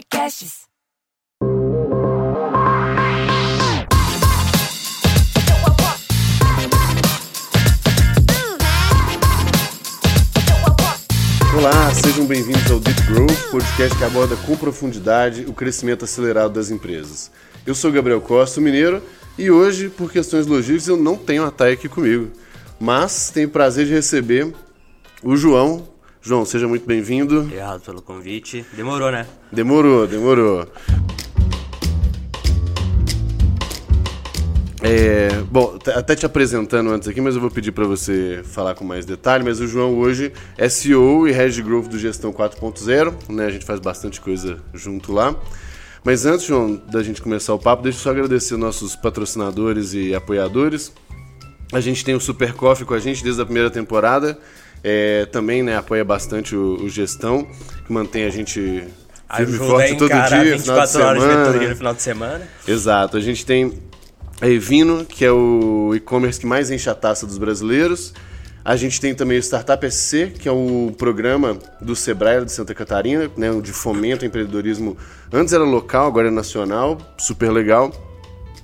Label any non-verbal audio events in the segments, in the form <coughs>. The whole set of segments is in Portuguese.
Podcasts. Olá, sejam bem-vindos ao Deep Growth, podcast que aborda com profundidade o crescimento acelerado das empresas. Eu sou Gabriel Costa, mineiro, e hoje, por questões logísticas, eu não tenho a Thay aqui comigo, mas tenho o prazer de receber o João. João, seja muito bem-vindo. Obrigado pelo convite. Demorou, né? Demorou, demorou. É, bom, t- até te apresentando antes aqui, mas eu vou pedir para você falar com mais detalhe. Mas o João hoje é CEO e Head Growth do Gestão 4.0, né? A gente faz bastante coisa junto lá. Mas antes, João, da gente começar o papo, deixa eu só agradecer nossos patrocinadores e apoiadores. A gente tem o Super Coffee com a gente desde a primeira temporada. É, também né, apoia bastante o, o Gestão, que mantém a gente firme forte todo dia, final de 24 horas de semana. mentoria no final de semana. Exato. A gente tem a Evino, que é o e-commerce que mais enche a taça dos brasileiros. A gente tem também o Startup SC, que é o programa do Sebrae de Santa Catarina, né, de fomento ao empreendedorismo. Antes era local, agora é nacional, super legal.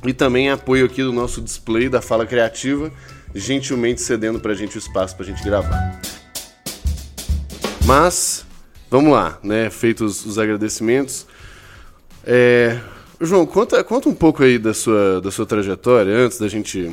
E também apoio aqui do nosso display da Fala Criativa, gentilmente cedendo pra gente o espaço pra gente gravar. Mas, vamos lá, né? Feitos os agradecimentos. É, João, conta, conta um pouco aí da sua, da sua trajetória antes da gente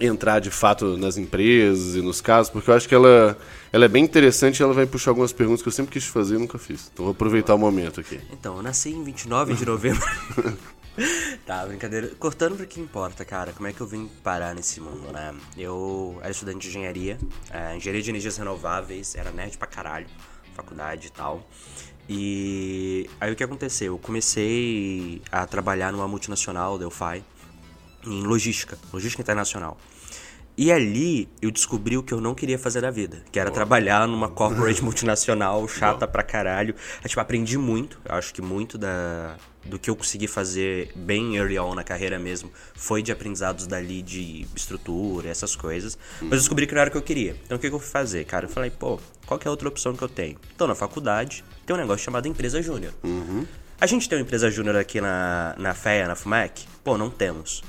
entrar de fato nas empresas e nos casos, porque eu acho que ela, ela é bem interessante e ela vai puxar algumas perguntas que eu sempre quis fazer e nunca fiz. Então vou aproveitar o momento aqui. Então, eu nasci em 29 de novembro. <laughs> <laughs> tá, brincadeira. Cortando pro que importa, cara. Como é que eu vim parar nesse mundo, né? Eu era estudante de engenharia, é, engenharia de energias renováveis, era nerd pra caralho, faculdade e tal. E aí o que aconteceu? Eu comecei a trabalhar numa multinacional, Delphi, em logística, logística internacional. E ali eu descobri o que eu não queria fazer da vida, que era trabalhar numa <laughs> corporate multinacional chata pra caralho. Eu, tipo, aprendi muito, eu acho que muito da, do que eu consegui fazer bem early on na carreira mesmo foi de aprendizados dali de estrutura, essas coisas. Mas eu descobri que não era o que eu queria. Então o que que eu fui fazer, cara? Eu falei, pô, qual que é a outra opção que eu tenho? Então na faculdade tem um negócio chamado empresa júnior. A gente tem uma empresa júnior aqui na, na FEA, na FUMEC? Pô, não temos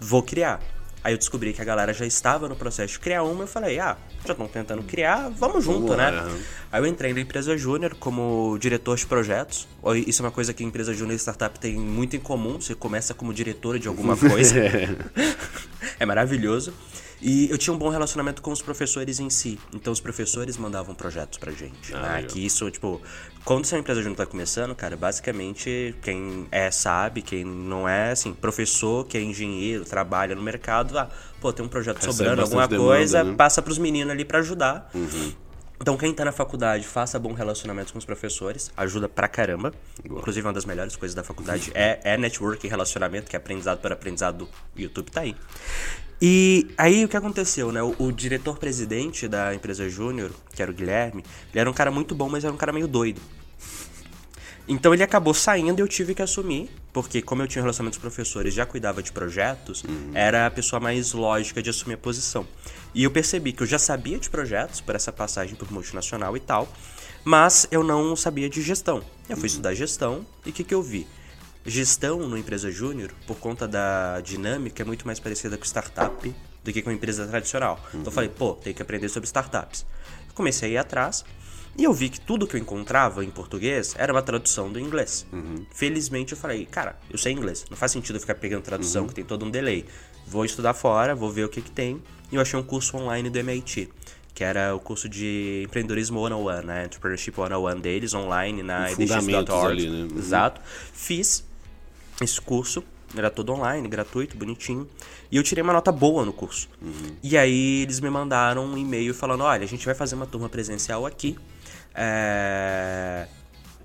vou criar. Aí eu descobri que a galera já estava no processo de criar uma, eu falei, ah, já estão tentando criar, vamos junto, lá, né? aham. Aí eu entrei na empresa júnior como diretor de projetos. Isso é uma coisa que a empresa júnior e startup tem muito em comum, você começa como diretora de alguma <laughs> coisa. <laughs> é maravilhoso. E eu tinha um bom relacionamento com os professores em si. Então os professores mandavam projetos pra gente. Ah, né? Que isso, tipo, quando sua empresa júnior tá começando, cara, basicamente quem é sabe, quem não é, assim, professor, que é engenheiro, trabalha no mercado, ah, pô, tem um projeto Recebe sobrando, alguma demanda, coisa, né? passa pros meninos ali pra ajudar. Então, quem tá na faculdade, faça bom relacionamento com os professores, ajuda pra caramba. Inclusive, uma das melhores coisas da faculdade é, é network e relacionamento, que é aprendizado por aprendizado do YouTube, tá aí. E aí, o que aconteceu, né? O, o diretor-presidente da empresa Júnior, que era o Guilherme, ele era um cara muito bom, mas era um cara meio doido. Então ele acabou saindo e eu tive que assumir, porque como eu tinha um relacionamento com os professores, já cuidava de projetos, era a pessoa mais lógica de assumir a posição. E eu percebi que eu já sabia de projetos por essa passagem por multinacional e tal, mas eu não sabia de gestão. Eu fui estudar gestão e o que, que eu vi? Gestão numa empresa júnior, por conta da dinâmica, é muito mais parecida com startup do que com empresa tradicional. Então eu falei, pô, tem que aprender sobre startups. Eu comecei a ir atrás e eu vi que tudo que eu encontrava em português era uma tradução do inglês. Felizmente eu falei, cara, eu sei inglês, não faz sentido eu ficar pegando tradução que tem todo um delay. Vou estudar fora, vou ver o que, que tem. E eu achei um curso online do MIT. Que era o curso de empreendedorismo 101, né? Entrepreneurship 101 deles, online na edx.org. né? Uhum. Exato. Fiz esse curso, era todo online, gratuito, bonitinho. E eu tirei uma nota boa no curso. E aí eles me mandaram um e-mail falando: olha, a gente vai fazer uma turma presencial aqui. É...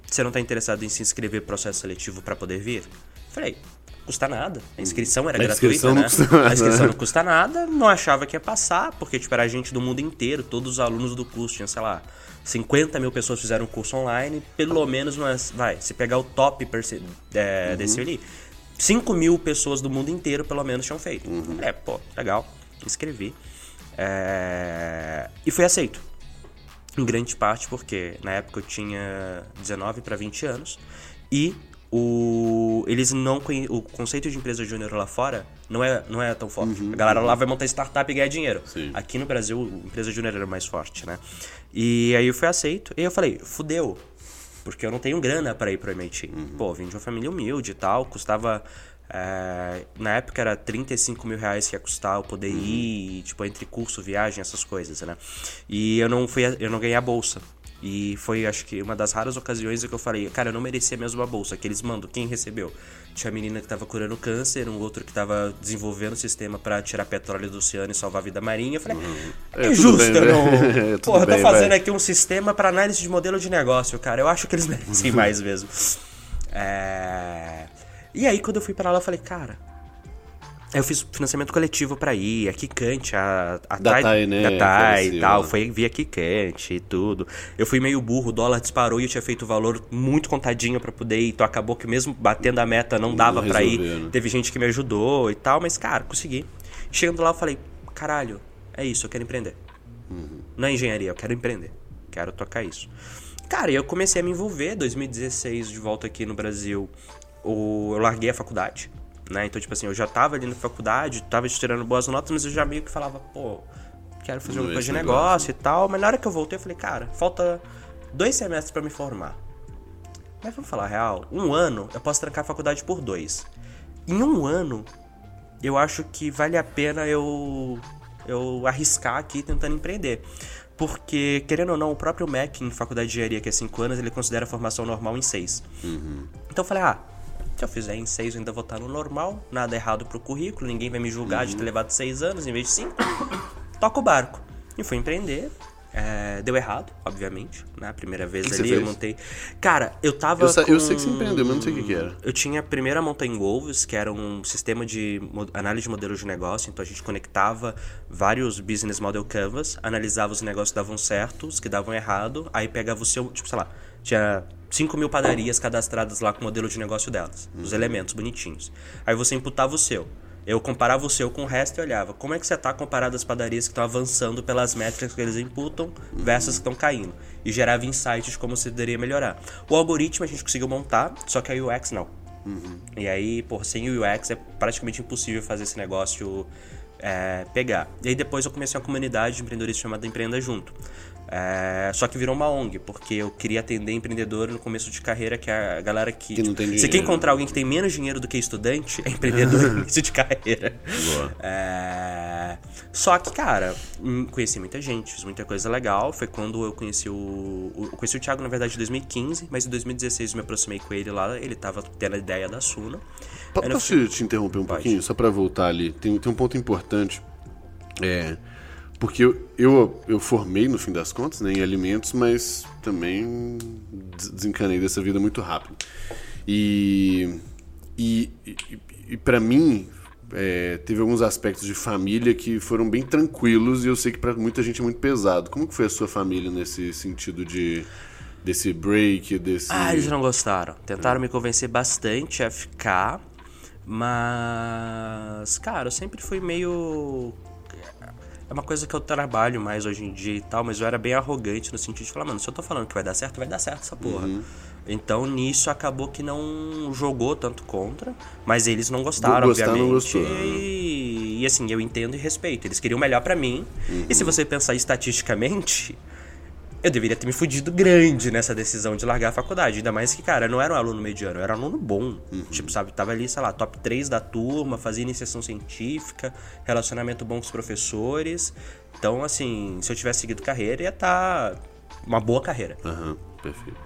Você não tá interessado em se inscrever pro processo seletivo para poder vir? Falei, custa nada. A inscrição era A gratuita, inscrição né? nada, A inscrição não custa nada, não achava que ia passar, porque tipo, era gente do mundo inteiro, todos os alunos do curso, tinha, sei lá, 50 mil pessoas fizeram o curso online, pelo menos umas, vai, se pegar o top é, Uhum. desse ali, 5 mil pessoas do mundo inteiro pelo menos tinham feito. Uhum. É, pô, legal, inscrevi. É, e fui aceito. Em grande parte porque na época eu tinha 19 para 20 anos E o eles não o conceito de empresa júnior lá fora não é, não é tão forte. Uhum, a galera lá vai montar startup e ganhar dinheiro. Sim. Aqui no Brasil, empresa júnior era mais forte, né? E aí eu fui aceito. E eu falei, fudeu. Porque eu não tenho grana para ir pro MIT. Uhum. Pô, vim de uma família humilde e tal. Custava. é, na época era 35 mil reais que ia custar eu poder Uhum. ir, tipo, entre curso, viagem, essas coisas, né? E eu não fui, eu não ganhei a bolsa. E foi, acho que, uma das raras ocasiões em que eu falei, cara, eu não merecia mesmo a bolsa, que eles mandam, quem recebeu? Tinha a menina que tava curando câncer, um outro que tava desenvolvendo o sistema para tirar petróleo do oceano e salvar a vida marinha. Eu falei, é, É, tudo justo, bem, eu não... vai. É, Porra, eu tô bem, fazendo vai. aqui um sistema para análise de modelo de negócio, cara. Eu acho que eles merecem <laughs> mais mesmo. É... E aí, quando eu fui para lá, eu falei, cara. Eu fiz financiamento coletivo pra ir, a Kikante, a, a Datai, né, Datai apareceu e tal, lá. foi via Kikante e tudo. Eu fui meio burro, o dólar disparou e eu tinha feito o valor muito contadinho pra poder ir, então acabou que mesmo batendo a meta não dava pra ir. né? Teve gente que me ajudou e tal, mas cara, consegui. Chegando lá eu falei, caralho, é isso, eu quero empreender. Não é engenharia, eu quero empreender. Quero tocar isso. Cara, e eu comecei a me envolver. 2016, de volta aqui no Brasil, eu larguei a faculdade. Né? Então, tipo assim, eu já tava ali na faculdade, tava tirando boas notas, mas eu já meio que falava, pô, quero fazer é coisa de negócio e tal. Mas na hora que eu voltei, eu falei, cara, falta dois semestres pra me formar. Mas vamos falar a real, um ano eu posso trancar a faculdade por dois. Em um ano, eu acho que vale a pena eu, eu arriscar aqui tentando empreender. Porque, querendo ou não, o próprio MEC em faculdade de engenharia, que é 5 anos, ele considera a formação normal em 6. Então eu falei, ah, se eu fizer em 6 eu ainda vou estar no normal, nada errado pro currículo, ninguém vai me julgar de ter levado 6 anos em vez de 5. <coughs> Toca o barco. E fui empreender. É, deu errado, obviamente. Na primeira vez Que ali eu montei. Cara, eu tava. Eu, sa- eu com- sei que você empreendeu, mas não sei o que, que era. eu tinha a Mountain Wolves, que era um sistema de análise de modelos de negócio. Então a gente conectava vários business model canvas, analisava os negócios que davam certo, os que davam errado, aí pegava o seu, tipo, sei lá, tinha 5 mil padarias cadastradas lá com o modelo de negócio delas, os elementos bonitinhos. Aí você imputava o seu. Eu comparava o seu com o resto e olhava como é que você está comparado às padarias que estão avançando pelas métricas que eles imputam versus que estão caindo. E gerava insights de como você poderia melhorar. O algoritmo a gente conseguiu montar, só que a UX não. E aí, por sem o UX é praticamente impossível fazer esse negócio é, pegar. E aí depois eu comecei uma comunidade de empreendedorismo chamada Empreenda Junto. É, só que virou uma ONG, porque eu queria atender empreendedor no começo de carreira, que é a galera que. Que não tem você quer dinheiro. encontrar alguém que tem menos dinheiro do que estudante, é empreendedor no <laughs> início de carreira. É, Só que, cara, hum, conheci muita gente, fiz muita coisa legal. Foi quando eu conheci o. Eu conheci o Thiago, na verdade, em 2015, mas em 2016 eu me aproximei com ele lá. Ele tava tendo a ideia da no Posso te, te interromper um Pode. pouquinho? Só pra voltar ali. Tem, tem um ponto importante. É. Porque eu, eu, eu formei, no fim das contas, né, em alimentos, mas também des- desencanei dessa vida muito rápido. E. E, e, e para mim, é, teve alguns aspectos de família que foram bem tranquilos e eu sei que pra muita gente é muito pesado. Como que foi a sua família nesse sentido de. desse break, desse. Ah, eles não gostaram. Tentaram me convencer bastante a ficar, mas. Cara, eu sempre fui meio. É uma coisa que eu trabalho mais hoje em dia e tal, mas eu era bem arrogante no sentido de falar, mano, se eu tô falando que vai dar certo, vai dar certo essa porra. Então nisso acabou que não jogou tanto contra, mas eles não gostaram, Gostar não obviamente. gostou, né? E, e, assim, eu entendo e respeito. Eles queriam o melhor pra mim. E se você pensar estatisticamente, eu deveria ter me fudido grande nessa decisão de largar a faculdade. Ainda mais que, cara, eu não era um aluno mediano, eu era um aluno bom. Tipo, sabe, tava ali, sei lá, top 3 da turma, fazia iniciação científica, relacionamento bom com os professores. Então, assim, se eu tivesse seguido carreira, ia estar uma boa carreira. Aham, perfeito.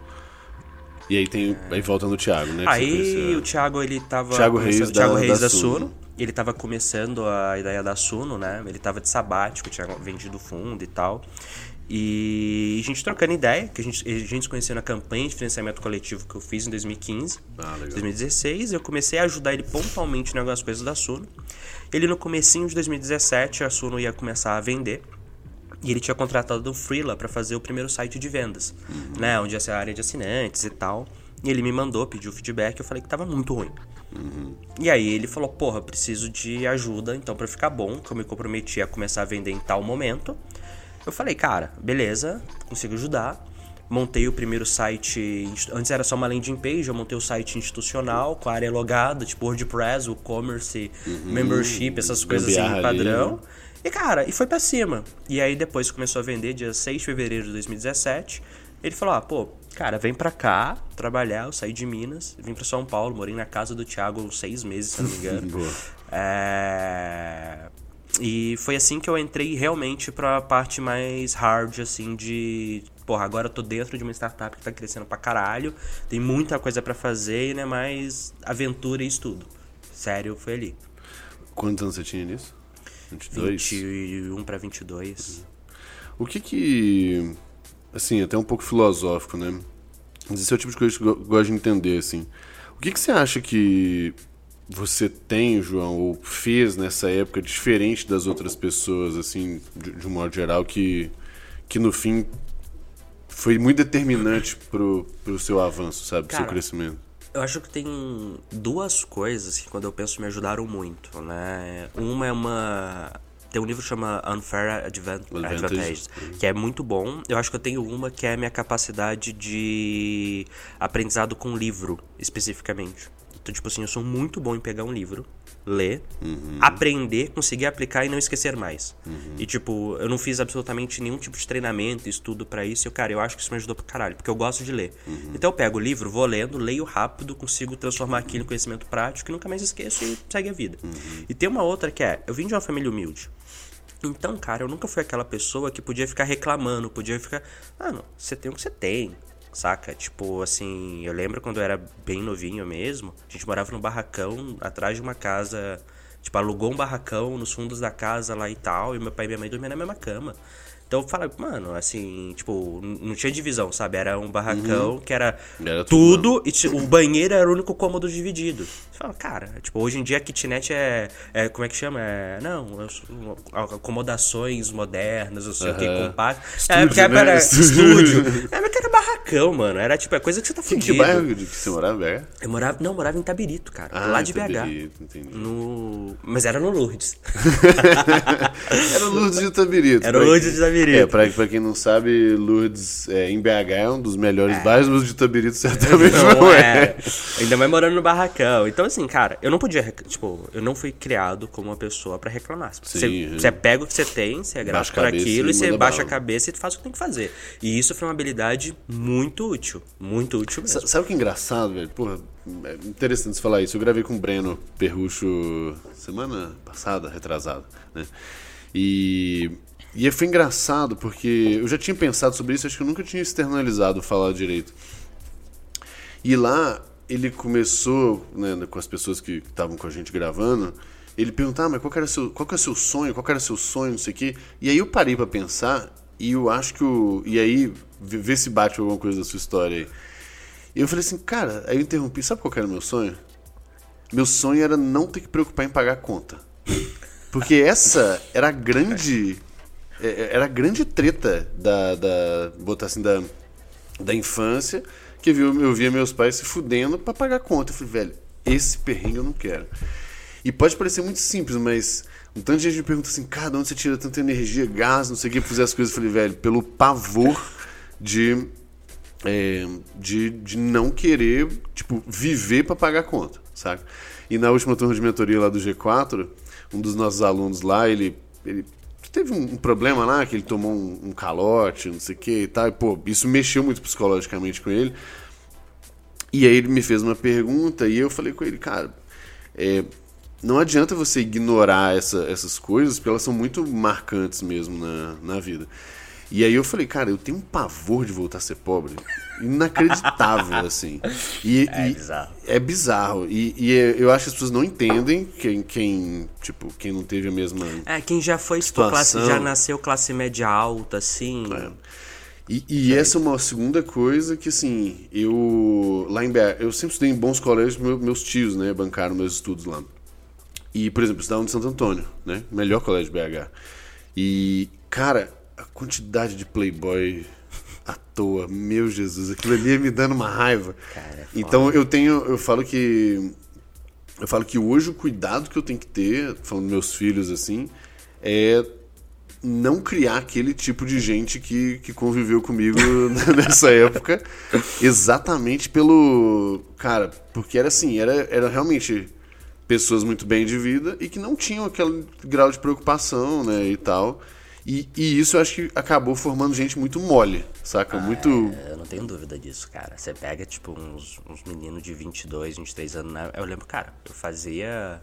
E aí tem. Aí volta no Thiago, né? Aí o Thiago, ele tava. Thiago Reis da- Thiago Reis da da, Suno. Suno. Ele tava começando a ideia da Suno, né? Ele tava de sabático, tinha vendido fundo e tal. E a gente trocando ideia, que a gente, a gente se conheceu na campanha de financiamento coletivo que eu fiz em 2015. Ah, legal. 2016, eu comecei a ajudar ele pontualmente em algumas coisas da Suno. Ele no comecinho de 2017, a Suno ia começar a vender. E ele tinha contratado o Freela para fazer o primeiro site de vendas, né? Onde ia ser a área de assinantes e tal. E ele me mandou, pediu feedback, eu falei que tava muito ruim. E aí ele falou, porra, preciso de ajuda, então pra ficar bom, que eu me comprometi a começar a vender em tal momento. Eu falei, cara, beleza, consigo ajudar. montei o primeiro site. Antes era só uma landing page, eu montei o site institucional com a área logada, tipo WordPress, o commerce, uhum, membership, essas coisas assim, padrão. E cara, e foi pra cima. E aí depois começou a vender, dia 6 de fevereiro de 2017. Ele falou: ah, pô, cara, vem pra cá trabalhar. Eu saí de Minas, vim pra São Paulo, morei na casa do Thiago uns seis meses, se não me engano. <laughs> é... E foi assim que eu entrei realmente pra parte mais hard, assim, de. Porra, agora eu tô dentro de uma startup que tá crescendo pra caralho, tem muita coisa para fazer, né? Mais aventura e estudo. Sério, foi ali. Quantos anos você tinha nisso? 22? 21 para 22. O que que. Assim, até um pouco filosófico, né? Mas esse é o tipo de coisa que eu gosto de entender, assim. O que que você acha que você tem, João, ou fez nessa época diferente das outras pessoas, assim, de, de um modo geral, que, que no fim foi muito determinante pro, pro seu avanço, sabe? Cara, seu crescimento? Eu acho que tem duas coisas que quando eu penso me ajudaram muito, né? Uma é uma tem um livro que chama Unfair Advantage, Advantage, que é muito bom. Eu acho que eu tenho uma que é a minha capacidade de aprendizado com livro, especificamente. Então, tipo assim, eu sou muito bom em pegar um livro, ler, uhum. aprender, conseguir aplicar e não esquecer mais. Uhum. E, tipo, eu não fiz absolutamente nenhum tipo de treinamento, estudo para isso. E, cara, eu acho que isso me ajudou pra caralho, porque eu gosto de ler. Uhum. Então, eu pego o livro, vou lendo, leio rápido, consigo transformar aquilo em conhecimento prático e nunca mais esqueço e segue a vida. Uhum. E tem uma outra que é: eu vim de uma família humilde. Então, cara, eu nunca fui aquela pessoa que podia ficar reclamando, podia ficar. Ah, não, você tem o que você tem saca? Tipo, assim, eu lembro quando eu era bem novinho mesmo, a gente morava num barracão atrás de uma casa, tipo, alugou um barracão nos fundos da casa lá e tal, e meu pai e minha mãe dormiam na mesma cama. Então eu falava, mano, assim, tipo, não tinha divisão, sabe? Era um barracão uhum. que era, era tudo, tudo e o banheiro era o único cômodo dividido. Fala, cara, tipo, hoje em dia a kitnet é, é como é que chama? É, não, acomodações modernas, não sei o que, compacto. Estúdio, é, porque né? era estúdio. <laughs> é, mas era barracão, mano. Era tipo, é coisa que você tá fudido. Que bairro que você morava, BH? Eu morava, não, eu morava em Tabirito, cara, ah, lá de Tabirito, BH. Entendi. No... Mas era no Lourdes. <laughs> era Lourdes de Tabirito. Era Lourdes de Tabirito. É, pra, pra quem não sabe, Lourdes é, em BH é um dos melhores é. bairros, mas de Itabirito <laughs> certamente não, não é. é. Ainda mais morando no barracão. Então, assim, cara, eu não podia. Tipo, eu não fui criado como uma pessoa pra reclamar. Você, você pega o que você tem, você é grato por aquilo, e você baixa a cabeça e faz o que tem que fazer. E isso foi uma habilidade muito útil. Muito útil mesmo. Sabe o que é engraçado, velho? Porra, é interessante você falar isso. Eu gravei com o Breno Perrucho semana passada, retrasada, né? E e foi engraçado porque eu já tinha pensado sobre isso, acho que eu nunca tinha externalizado falar direito. E lá ele começou, né, com as pessoas que estavam com a gente gravando, ele perguntava, ah, mas qual era seu, qual que é o seu sonho? Qual era seu sonho, não sei o quê. E aí eu parei para pensar e eu acho que o e aí ver se bate alguma coisa da sua história aí. E eu falei assim, cara, aí eu interrompi, sabe qual era o meu sonho? Meu sonho era não ter que preocupar em pagar a conta. Porque essa era a grande é, é, era a grande treta da, da botar assim, da, da infância, que eu, eu via meus pais se fudendo para pagar conta. Eu falei, velho, esse perrengue eu não quero. E pode parecer muito simples, mas um tanto de gente me pergunta assim, cara, de onde você tira tanta energia, gás, não sei o que, pra fazer as coisas. Eu falei, velho, pelo pavor de, é, de, de não querer, tipo, viver para pagar conta, sabe? E na última turma de mentoria lá do G4, um dos nossos alunos lá, ele, ele teve um, problema lá, que ele tomou um, um calote, não sei o que e tal. E, pô, isso mexeu muito psicologicamente com ele. E aí ele me fez uma pergunta e eu falei com ele, cara, é, não adianta você ignorar essa, essas coisas, porque elas são muito marcantes mesmo na, na vida. E aí eu falei, cara, eu tenho um pavor de voltar a ser pobre. Inacreditável, assim. E, é e, bizarro. É bizarro. E, e, eu acho que as pessoas não entendem quem, quem, tipo, quem não teve a mesma. É, quem já foi, situação. classe, já nasceu classe média alta, assim. É. E, e essa é uma segunda coisa que, assim, eu. Lá em BH, eu sempre estudei em bons colégios, meus tios, né, bancaram meus estudos lá. E, por exemplo, eu estudava no Santo Antônio, né? Melhor colégio de BH. E, cara, a quantidade de playboy à toa, meu Jesus, aquilo ali ia me dando uma raiva. Cara, é então eu tenho, eu falo que eu falo que hoje o cuidado que eu tenho que ter, falando meus filhos assim, é não criar aquele tipo de gente que, que conviveu comigo <laughs> nessa época. Exatamente pelo. Cara, porque era assim, era, era realmente pessoas muito bem de vida e que não tinham aquele grau de preocupação, né, e tal. E, e, isso eu acho que acabou formando gente muito mole, saca? Ah, muito. É, eu não tenho dúvida disso, cara. Você pega, tipo, uns, uns meninos de 22, 23 anos. Né? Eu lembro, cara, eu fazia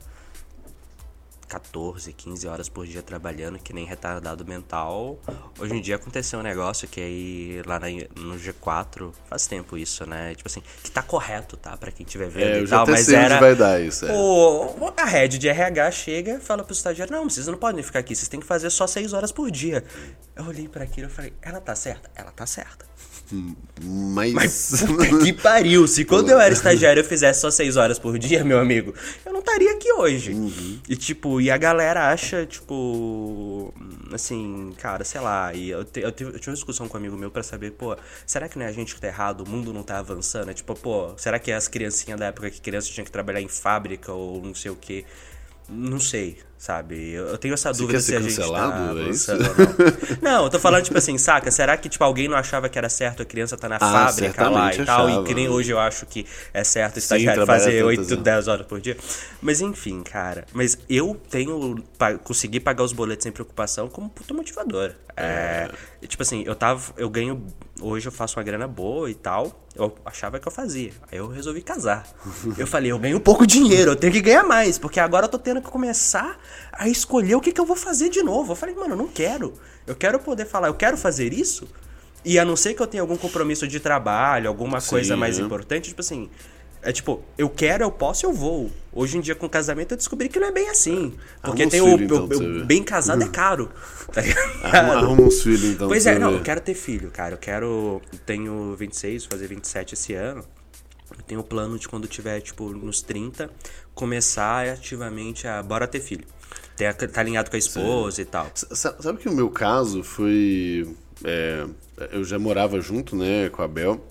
14, 15 horas por dia trabalhando, que nem retardado mental. Hoje em dia aconteceu um negócio que aí lá no G4 faz tempo isso, né? Tipo assim, que tá correto, tá? Pra quem tiver vendo é, e tal, mas era. vai dar isso, é. o, a head de RH chega e fala pro estagiário: Não, vocês não podem ficar aqui, vocês têm que fazer só 6 horas por dia. Eu olhei para aquilo e falei: Ela tá certa? Ela tá certa. Mas. Mas que pariu! Se quando eu era <laughs> estagiário eu fizesse só seis horas por dia, meu amigo, eu não estaria aqui hoje. Uhum. E tipo, e a galera acha, tipo. Assim, cara, sei lá. E eu, te, eu, tive, eu tive uma discussão com um amigo meu para saber, pô, será que não é a gente que tá errado? O mundo não tá avançando? É tipo, pô, será que é as criancinhas da época que criança tinha que trabalhar em fábrica ou não sei o quê? Não sei, sabe? Eu tenho essa Você dúvida se a gente tá é isso? ou não. Não, eu tô falando, tipo assim, saca? Será que, tipo, alguém não achava que era certo a criança tá na ah, fábrica lá e tal? Achava. E que nem hoje eu acho que é certo o estagiário fazer 8, 10 horas por dia. Mas enfim, cara. Mas eu tenho... Consegui pagar os boletos sem preocupação como puta motivador. É, é. Tipo assim, eu tava... Eu ganho... Hoje eu faço uma grana boa e tal eu achava que eu fazia. Aí eu resolvi casar. Eu falei, eu ganho pouco dinheiro, eu tenho que ganhar mais, porque agora eu tô tendo que começar a escolher o que, que eu vou fazer de novo. Eu falei, mano, eu não quero. Eu quero poder falar, eu quero fazer isso. E a não ser que eu tenha algum compromisso de trabalho, alguma Sim, coisa mais importante, tipo assim, é tipo, eu quero, eu posso, eu vou. Hoje em dia, com casamento, eu descobri que não é bem assim. Porque arruma tem o, filho, então, o, o bem casado é caro. <laughs> Tá arruma, arruma uns filhos, então. Pois é, não, ver. eu quero ter filho, cara. Eu quero. Tenho 26, fazer 27 esse ano. Eu tenho o plano de quando tiver, tipo, nos 30, começar ativamente a. Bora ter filho. Ter, tá alinhado com a esposa Sim. e tal. Sabe que o meu caso foi. É, eu já morava junto, né, com a Bel,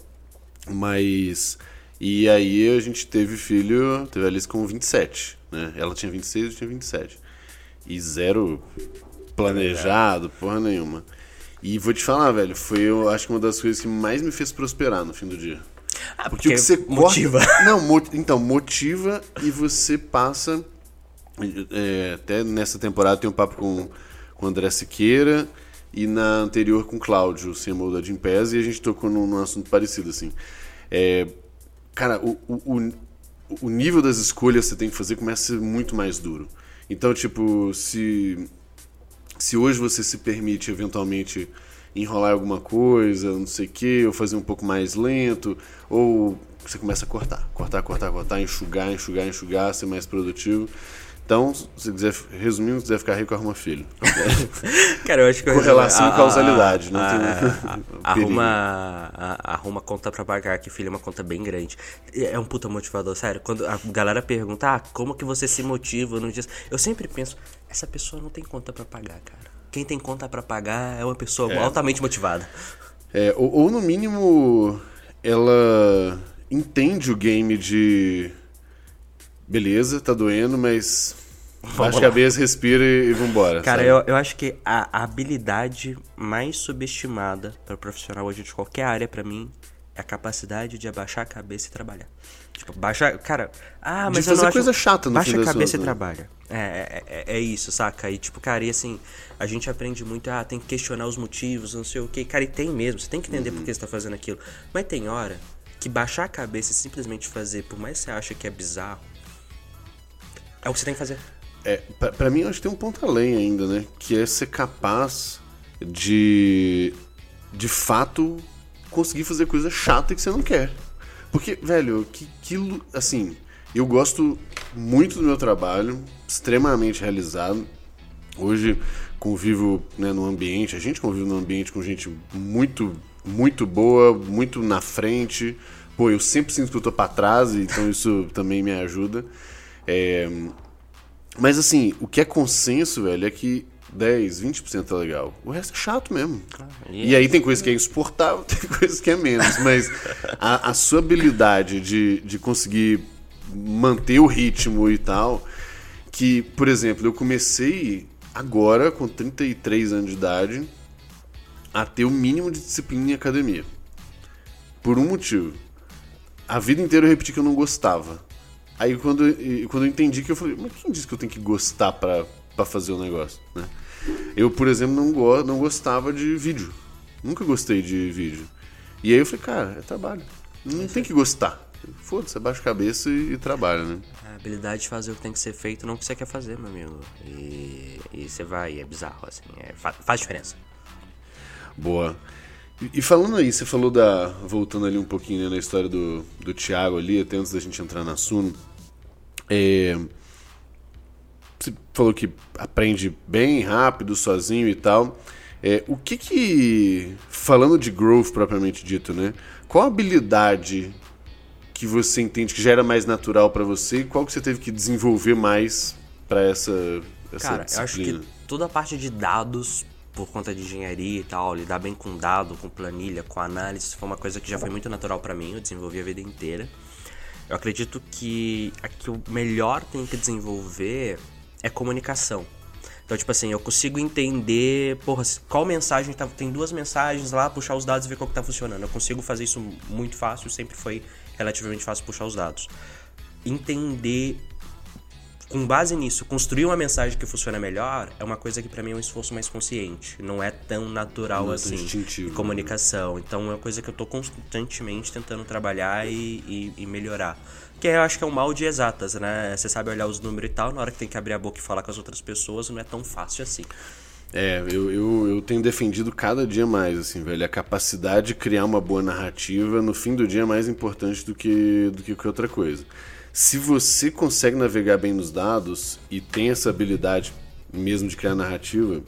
mas e aí a gente teve filho, teve a Alice com 27, né? Ela tinha 26, eu tinha 27. E zero planejado, porra nenhuma. E vou te falar, velho, foi eu acho que uma das coisas que mais me fez prosperar no fim do dia. Ah, porque, porque você motiva. Corta, <laughs> não, mo, então, motiva e você passa. É, até nessa temporada tem um papo com, com o André Siqueira e na anterior com o Cláudio, o CMO da Gimpass, e a gente tocou num, num assunto parecido, assim. É, cara, o, o, o nível das escolhas que você tem que fazer começa a ser muito mais duro. Então, tipo, se, se hoje você se permite eventualmente enrolar alguma coisa, não sei o que, ou fazer um pouco mais lento, ou você começa a cortar, cortar, cortar, cortar, enxugar, enxugar, enxugar, ser mais produtivo. Então, se quiser, resumindo, se quiser ficar rico, arruma filho. <laughs> Cara, eu acho que... Correlação e causalidade. não tem <laughs> arruma, arruma conta pra pagar, que filho é uma conta bem grande. É um puta motivador, sério. Quando a galera pergunta, ah, como que você se motiva no dia... Eu sempre penso, essa pessoa não tem conta pra pagar, cara. Quem tem conta pra pagar é uma pessoa é. altamente motivada. É, ou, ou no mínimo, ela entende o game de beleza, tá doendo, mas baixa a cabeça, respira e, e vambora. Cara, eu, eu acho que a, habilidade mais subestimada para profissional hoje de qualquer área para mim é a capacidade de abaixar a cabeça e trabalhar. Tipo, baixa. Cara, ah, mas de fazer eu coisa acho... chata no Baixa a cabeça e né? trabalha. É, é, é, é, isso, saca? E tipo, cara, e assim, a gente aprende muito, ah, tem que questionar os motivos, não sei o que. Cara, e tem mesmo, você tem que entender uhum. por que você tá fazendo aquilo. Mas tem hora que baixar a cabeça e simplesmente fazer, por mais que você acha que é bizarro, é o que você tem que fazer. É, pra mim, eu acho que tem um ponto além ainda, né? Que é ser capaz de, de fato, conseguir fazer coisa chata que você não quer. Porque, velho, que, que assim, eu gosto muito do meu trabalho, extremamente realizado. Hoje convivo né, no ambiente, a gente convive no ambiente com gente muito, muito boa, muito na frente. Pô, eu sempre sinto que eu tô pra trás, então isso também me ajuda. É... Mas assim, o que é consenso, velho, é que 10, 20% é legal. O resto é chato mesmo. Ah, e, e aí tem coisa que é insuportável, <laughs> tem coisa que é menos. Mas a, a sua habilidade de, de conseguir manter o ritmo e tal. Que, por exemplo, eu comecei agora, com 33 anos de idade, a ter o mínimo de disciplina em academia. Por um motivo. A vida inteira eu repeti que eu não gostava. Aí quando, quando eu entendi que eu falei, mas quem disse que eu tenho que gostar pra, pra fazer o negócio, né? Eu, por exemplo, não, go não gostava de vídeo. Nunca gostei de vídeo. E aí eu falei, cara, é trabalho. Não tem que gostar. Foda-se, abaixa a cabeça e, e trabalha, né? A habilidade de fazer o que tem que ser feito, não o que você quer fazer, meu amigo. E, e você vai, é bizarro, assim. É, faz, faz diferença. Boa. E, falando aí, você falou da. Voltando ali um pouquinho né, na história do, do Thiago ali, até antes da gente entrar na Suno. É, você falou que aprende bem rápido, sozinho e tal. É, o que que. Falando de growth propriamente dito, né? Qual habilidade que você entende que já era mais natural para você e qual que você teve que desenvolver mais para essa, essa Cara, disciplina? eu acho que toda a parte de dados por conta de engenharia e tal, lidar bem com dado, com planilha, com análise, foi uma coisa que já foi muito natural para mim, eu desenvolvi a vida inteira. Eu acredito que aqui o melhor tem que desenvolver é comunicação. Então, tipo assim, eu consigo entender, porra, qual mensagem tá, tem duas mensagens lá, puxar os dados e ver qual que tá funcionando. Eu consigo fazer isso muito fácil, sempre foi relativamente fácil puxar os dados. Entender com base nisso, construir uma mensagem que funciona melhor é uma coisa que para mim é um esforço mais consciente. Não é tão natural Não é assim. instintivo, né? comunicação. Então é uma coisa que eu tô constantemente tentando trabalhar e, e, e melhorar. Que eu acho que é um mal de exatas, né? Você sabe olhar os números e tal, na hora que tem que abrir a boca e falar com as outras pessoas, não é tão fácil assim. É, eu, eu, eu tenho defendido cada dia mais, assim, velho. A capacidade de criar uma boa narrativa, no fim do dia, é mais importante do que, do que qualquer outra coisa. Se você consegue navegar bem nos dados e tem essa habilidade mesmo de criar narrativa,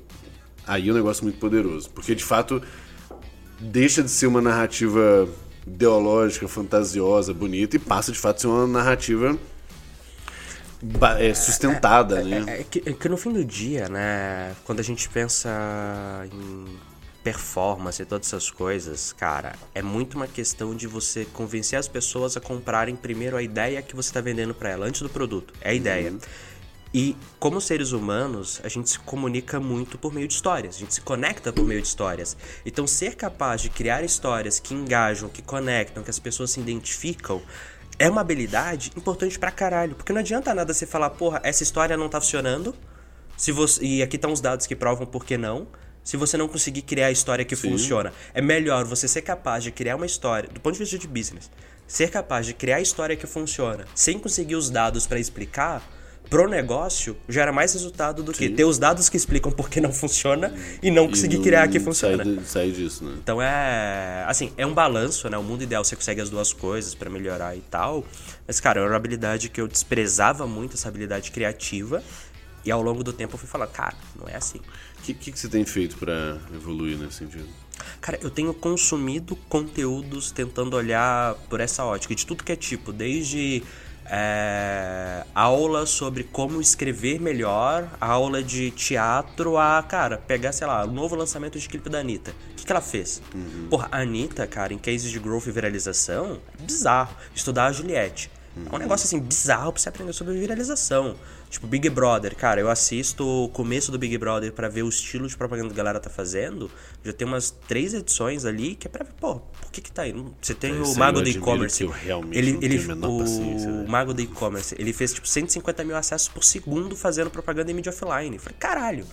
aí é um negócio muito poderoso. Porque, de fato, deixa de ser uma narrativa ideológica, fantasiosa, bonita e passa, de fato, a ser uma narrativa é, sustentada, né? É, é que, é que no fim do dia, né, quando a gente pensa em performance e todas essas coisas, cara, é muito uma questão de você convencer as pessoas a comprarem primeiro a ideia que você está vendendo para ela, antes do produto. É a ideia. E como seres humanos, a gente se comunica muito por meio de histórias, a gente se conecta por meio de histórias. Então, ser capaz de criar histórias que engajam, que conectam, que as pessoas se identificam, é uma habilidade importante pra caralho. Porque não adianta nada você falar, porra, essa história não tá funcionando, se você... e aqui estão os dados que provam por que não. Se você não conseguir criar a história que funciona, é melhor você ser capaz de criar uma história, do ponto de vista de business, ser capaz de criar a história que funciona, sem conseguir os dados pra explicar, pro negócio gera mais resultado do que Sim. ter os dados que explicam por que não funciona e não E conseguir não criar a que funciona. Sair, sair disso, né? Então é. Assim, é um balanço, né? O mundo ideal você consegue as duas coisas pra melhorar e tal. Mas, cara, era uma habilidade que eu desprezava muito, essa habilidade criativa. E ao longo do tempo eu fui falando, cara, não é assim. O que, que, que você tem feito pra evoluir nesse sentido? Cara, eu tenho consumido conteúdos tentando olhar por essa ótica, de tudo que é tipo, desde é, aula sobre como escrever melhor, aula de teatro, a, cara, pegar, sei lá, o novo lançamento de clipe da Anitta. O que, que ela fez? Porra, a Anitta, cara, em cases de growth e viralização, é bizarro. Estudar a Juliette. É um negócio assim bizarro pra você aprender sobre viralização. Tipo, Big Brother, cara, eu assisto o começo do Big Brother pra ver o estilo de propaganda que a galera tá fazendo. Já tem umas três edições ali que é pra ver, pô, por que que tá aí? Você tem Esse o Mago eu do e-commerce. eu Ele, ele, o velho. Mago do e-commerce, ele fez tipo 150 mil acessos por segundo fazendo propaganda em mídia offline. Eu falei, caralho,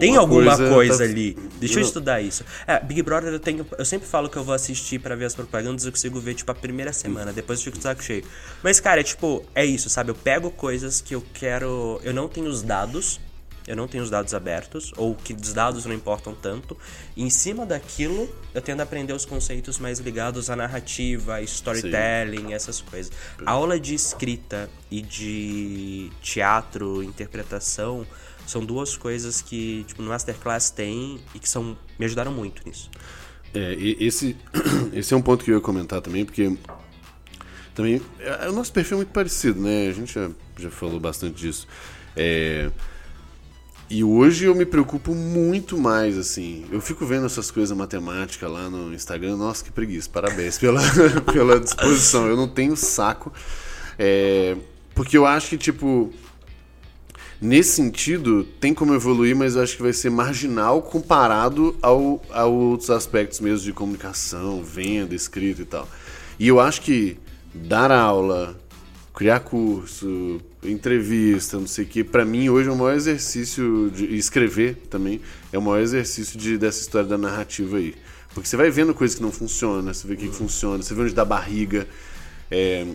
tem Alguma alguma coisa coisa, tá- ali. Deixa eu Não. estudar isso. É, Big Brother eu tenho. Eu sempre falo que eu vou assistir pra ver as propagandas, eu consigo ver, tipo, a primeira semana, depois eu fico de saco cheio. Mas, cara, é tipo, é isso, sabe? Eu pego coisas que eu quero. Eu não tenho os dados. Eu não tenho os dados abertos, ou que os dados não importam tanto. E em cima daquilo, eu tento aprender os conceitos mais ligados à narrativa, storytelling, essas coisas. A aula de escrita e de teatro, interpretação, são duas coisas que, tipo, no Masterclass tem e que são, me ajudaram muito nisso. É, esse, <clears throat> esse é um ponto que eu ia comentar também, porque também é, o nosso perfil é muito parecido, né? A gente já, já falou bastante disso. É, e hoje eu me preocupo muito mais, assim. Eu fico vendo essas coisas matemáticas lá no Instagram. Nossa, que preguiça. Parabéns pela, <laughs> pela disposição. Eu não tenho saco. É, porque eu acho que, tipo, Nesse sentido, tem como evoluir, mas eu acho que vai ser marginal comparado ao, a outros aspectos mesmo de comunicação, venda, escrita e tal. E eu acho que dar aula, criar curso, entrevista, não sei o que, pra mim hoje é o maior exercício de escrever também, é o maior exercício de, dessa história da narrativa aí. Porque você vai vendo coisas que não funcionam, você vê o que, que funciona, você vê onde dá barriga. É,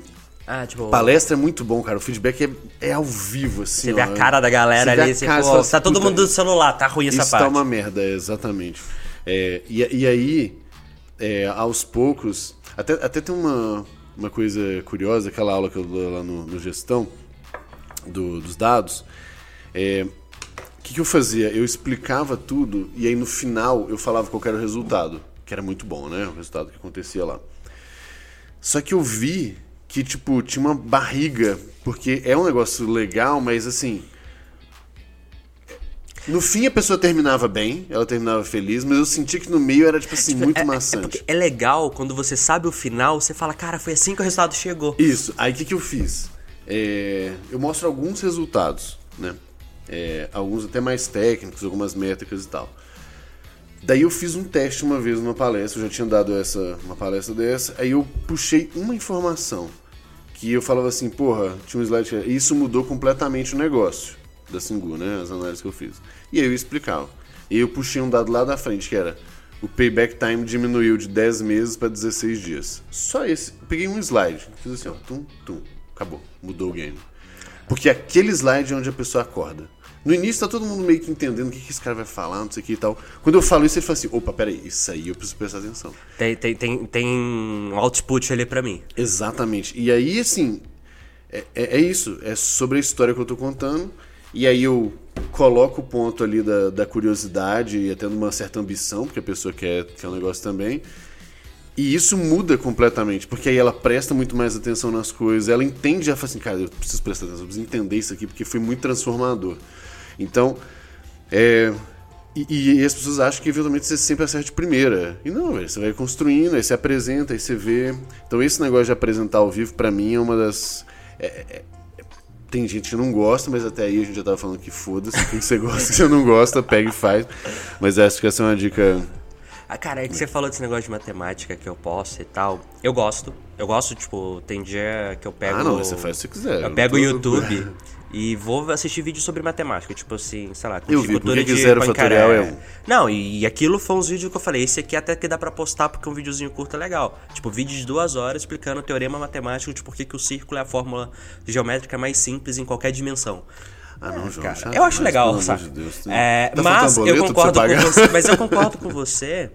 Ah, tipo. palestra é muito bom, cara. O feedback é, é ao vivo, assim. Você vê ó. a cara da galera Você vê ali, você, cara, pô, fala assim, tá todo "Puta, mundo do celular, tá ruim essa Isso parte. tá uma merda, exatamente. É, e, e aí, é, aos poucos. Até, até tem uma, uma coisa curiosa, aquela aula que eu dou lá no, no gestão do- dos dados. É, o que, que eu fazia? Eu explicava tudo e aí no final eu falava qual era o resultado, que era muito bom, né? O resultado que acontecia lá. Só que eu vi que, tipo, tinha uma barriga, porque é um negócio legal, mas assim. No fim a pessoa terminava bem, ela terminava feliz, mas eu senti que no meio era, tipo assim, muito É- é- É, maçante. porque é legal quando você sabe o final, você fala, cara, foi assim que o resultado chegou. Isso, aí o que, que eu fiz? É, eu mostro alguns resultados, né? É, alguns até mais técnicos, algumas métricas e tal. Daí eu fiz um teste uma vez numa palestra, eu já tinha dado essa, uma palestra dessa, aí eu puxei uma informação que eu falava assim, porra, tinha um slide isso mudou completamente o negócio da Singu, né? As análises que eu fiz. E aí eu explicava. E eu puxei um dado lá da frente, que era o payback time diminuiu de 10 meses para 16 dias. Só esse. Eu peguei um slide, fiz assim, ó, tum, tum, acabou, mudou o game. Porque aquele slide é onde a pessoa acorda. No início tá todo mundo meio que entendendo o que, que esse cara vai falar, não sei o que e tal. Quando eu falo isso, ele fala assim, opa, peraí, isso aí eu preciso prestar atenção. Tem, tem, tem, tem um output ali pra mim. Exatamente. E aí, assim, é, é, é isso. É sobre a história que eu tô contando. E aí eu coloco o ponto ali da, da curiosidade e até numa certa ambição, porque a pessoa quer, quer um negócio também. E isso muda completamente, porque aí ela presta muito mais atenção nas coisas, ela entende, já fala assim, cara, eu preciso prestar atenção, eu preciso entender isso aqui, porque foi muito transformador. Então, é, e, e as pessoas acham que eventualmente você sempre acerta de primeira. E não, você vai construindo, aí você apresenta, aí você vê. Então esse negócio de apresentar ao vivo, pra mim, é uma das. é- é- tem gente que não gosta, mas até aí a gente já tava falando que foda-se, o que você gosta, o que você não gosta, pega e faz. Mas acho que essa é uma dica. Ah, cara, é que você falou desse negócio de matemática que eu posso e tal. Eu gosto. Eu gosto, tipo, tem dia que eu pego. Ah, não, você faz o que você quiser. Eu Eu pego o YouTube e vou assistir vídeo sobre matemática. Tipo assim, sei lá, Eu vi, porque que de zero fatorial é um. Não, e, e aquilo foi uns vídeos que eu falei. Esse aqui até que dá pra postar porque é um videozinho curto é legal. Tipo, vídeo de duas horas explicando o teorema matemático de por que o círculo é a fórmula geométrica mais simples em qualquer dimensão. Ah, não, João. Cara, eu acho demais, legal, sabe? de Deus, É, Tá mas eu concordo com você, mas eu concordo com você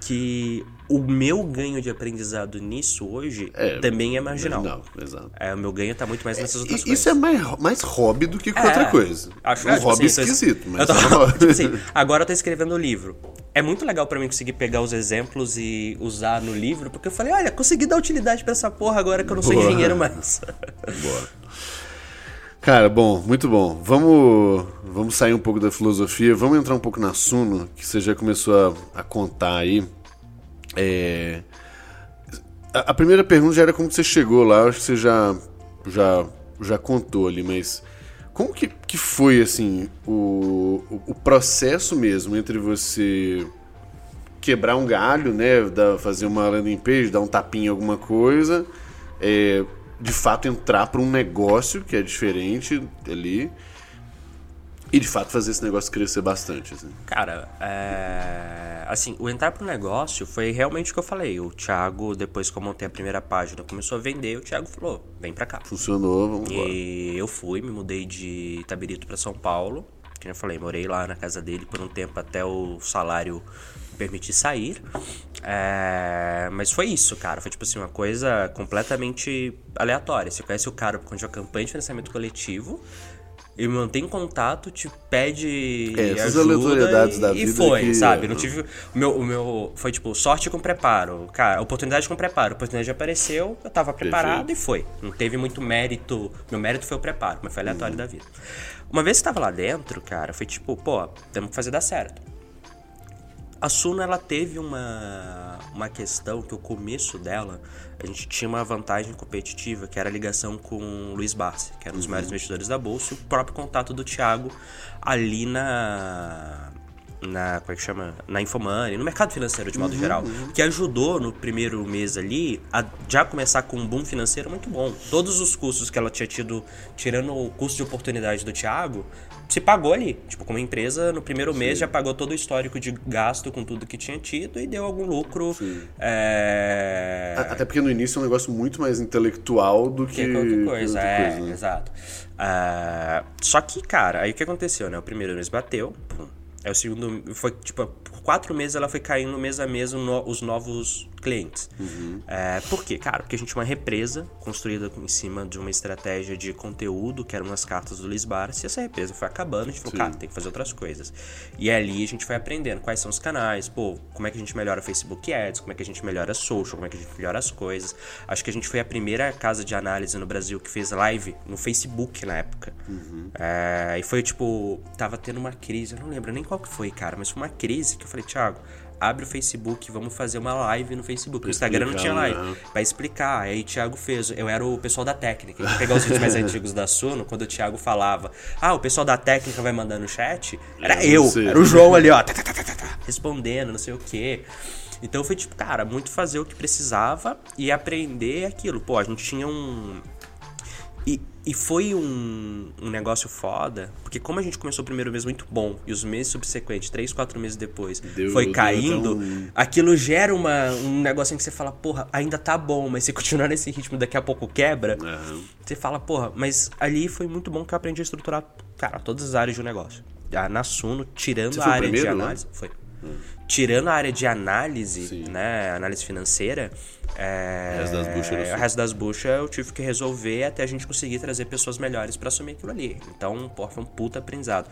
que o meu ganho de aprendizado nisso hoje É, também é marginal. Não, exato. É, o meu ganho tá muito mais nessas outras E- coisas. Isso é mais, mais hobby do que qualquer outra coisa. Acho um tipo hobby assim, esquisito, mas eu tô- é um <laughs> tipo assim, agora eu tô escrevendo o livro. É muito legal pra mim conseguir pegar os exemplos e usar no livro, porque eu falei, olha, consegui dar utilidade pra essa porra agora que eu não sou Boa. engenheiro mais. <laughs> Boa. Cara, bom, muito bom. Vamos, vamos sair um pouco da filosofia, vamos entrar um pouco na Suno, que você já começou a, a contar aí. É, a, primeira pergunta já era como você chegou lá, acho que você já, já, já contou ali, mas como que, que foi, assim, o, o, o processo mesmo entre você quebrar um galho, né, dar, fazer uma landing page, dar um tapinha em alguma coisa, é, de fato entrar para um negócio que é diferente ali e de fato fazer esse negócio crescer bastante. Assim. Cara, é... assim, o entrar pro negócio foi realmente o que eu falei. O Thiago, depois que eu montei a primeira página, começou a vender, o Thiago falou, vem pra cá. Funcionou, vamos embora. E eu fui, me mudei de Itabirito pra São Paulo. Que eu falei, morei lá na casa dele por um tempo até o salário me permitir sair. É, Mas foi isso, cara. Foi tipo assim, uma coisa completamente aleatória. Você conhece o cara por conta de uma campanha de financiamento coletivo. Ele mantém contato, te pede É, essas ajuda aleatoriedades e, da e vida foi, que- sabe? Não tive o meu, o meu foi tipo sorte com preparo, cara, oportunidade com preparo, a oportunidade apareceu, eu tava preparado Perfeito. e foi. Não teve muito mérito, meu mérito foi o preparo, mas foi aleatório da vida. Uma vez que tava lá dentro, cara, foi tipo, pô, temos que fazer dar certo. A Suno ela teve uma, uma questão que o começo dela, a gente tinha uma vantagem competitiva, que era a ligação com o Luiz Barsi, que era um dos maiores investidores da bolsa, e o próprio contato do Thiago ali na na como é que chama? Na Infomoney, no mercado financeiro de modo Uhum, geral, que ajudou no primeiro mês ali a já começar com um boom financeiro muito bom. Todos os custos que ela tinha tido, tirando o custo de oportunidade do Thiago, se pagou ali. Tipo, como empresa, no primeiro mês já pagou todo o histórico de gasto com tudo que tinha tido e deu algum lucro. é, Até porque no início é um negócio muito mais intelectual do que, que qualquer que coisa, outra é, coisa, né? exato. Ah, só que, cara, aí o que aconteceu, né? O primeiro mês bateu, pum. Aí o segundo, foi tipo, por quatro meses ela foi caindo mês a mês no- os novos clientes. É, por quê? Cara, porque a gente tinha uma represa construída em cima de uma estratégia de conteúdo, que eram as cartas do Luiz Barsi, e essa represa foi acabando, a gente falou, cara, tem que fazer outras coisas. E ali a gente foi aprendendo quais são os canais, pô, como é que a gente melhora Facebook Ads, como é que a gente melhora social, como é que a gente melhora as coisas. Acho que a gente foi a primeira casa de análise no Brasil que fez live no Facebook na época. É, e foi tipo, tava tendo uma crise, eu não lembro nem qual que foi, cara, mas foi uma crise que eu falei, Thiago, abre o Facebook, vamos fazer uma live no Facebook. O Instagram não tinha explicar, live. né? Pra explicar. Aí o Thiago fez. Eu era o pessoal da técnica. Vou pegar os vídeos mais antigos da Suno, quando o Thiago falava, ah, o pessoal da técnica vai mandar no chat. Era eu, você. era o João ali, ó, tá, tá, tá, tá, tá, tá, respondendo, não sei o quê. Então foi tipo, cara, muito fazer o que precisava e aprender aquilo. Pô, a gente tinha um. E, e foi um, um negócio foda, porque como a gente começou o primeiro mês muito bom e os meses subsequentes, três, quatro meses depois, foi caindo, aquilo gera uma, um negocinho que você fala, porra, ainda tá bom, mas se continuar nesse ritmo daqui a pouco quebra, Aham. você fala, porra, mas ali foi muito bom que eu aprendi a estruturar, cara, todas as áreas de um negócio. A Nasuno, tirando Você a área de primeiro lá? análise. Foi. Tirando a área de análise, Sim. né? Análise financeira. É, O resto das buchas o resto das buchas eu tive que resolver até a gente conseguir trazer pessoas melhores pra assumir aquilo ali. Então, pô, foi um puta aprendizado.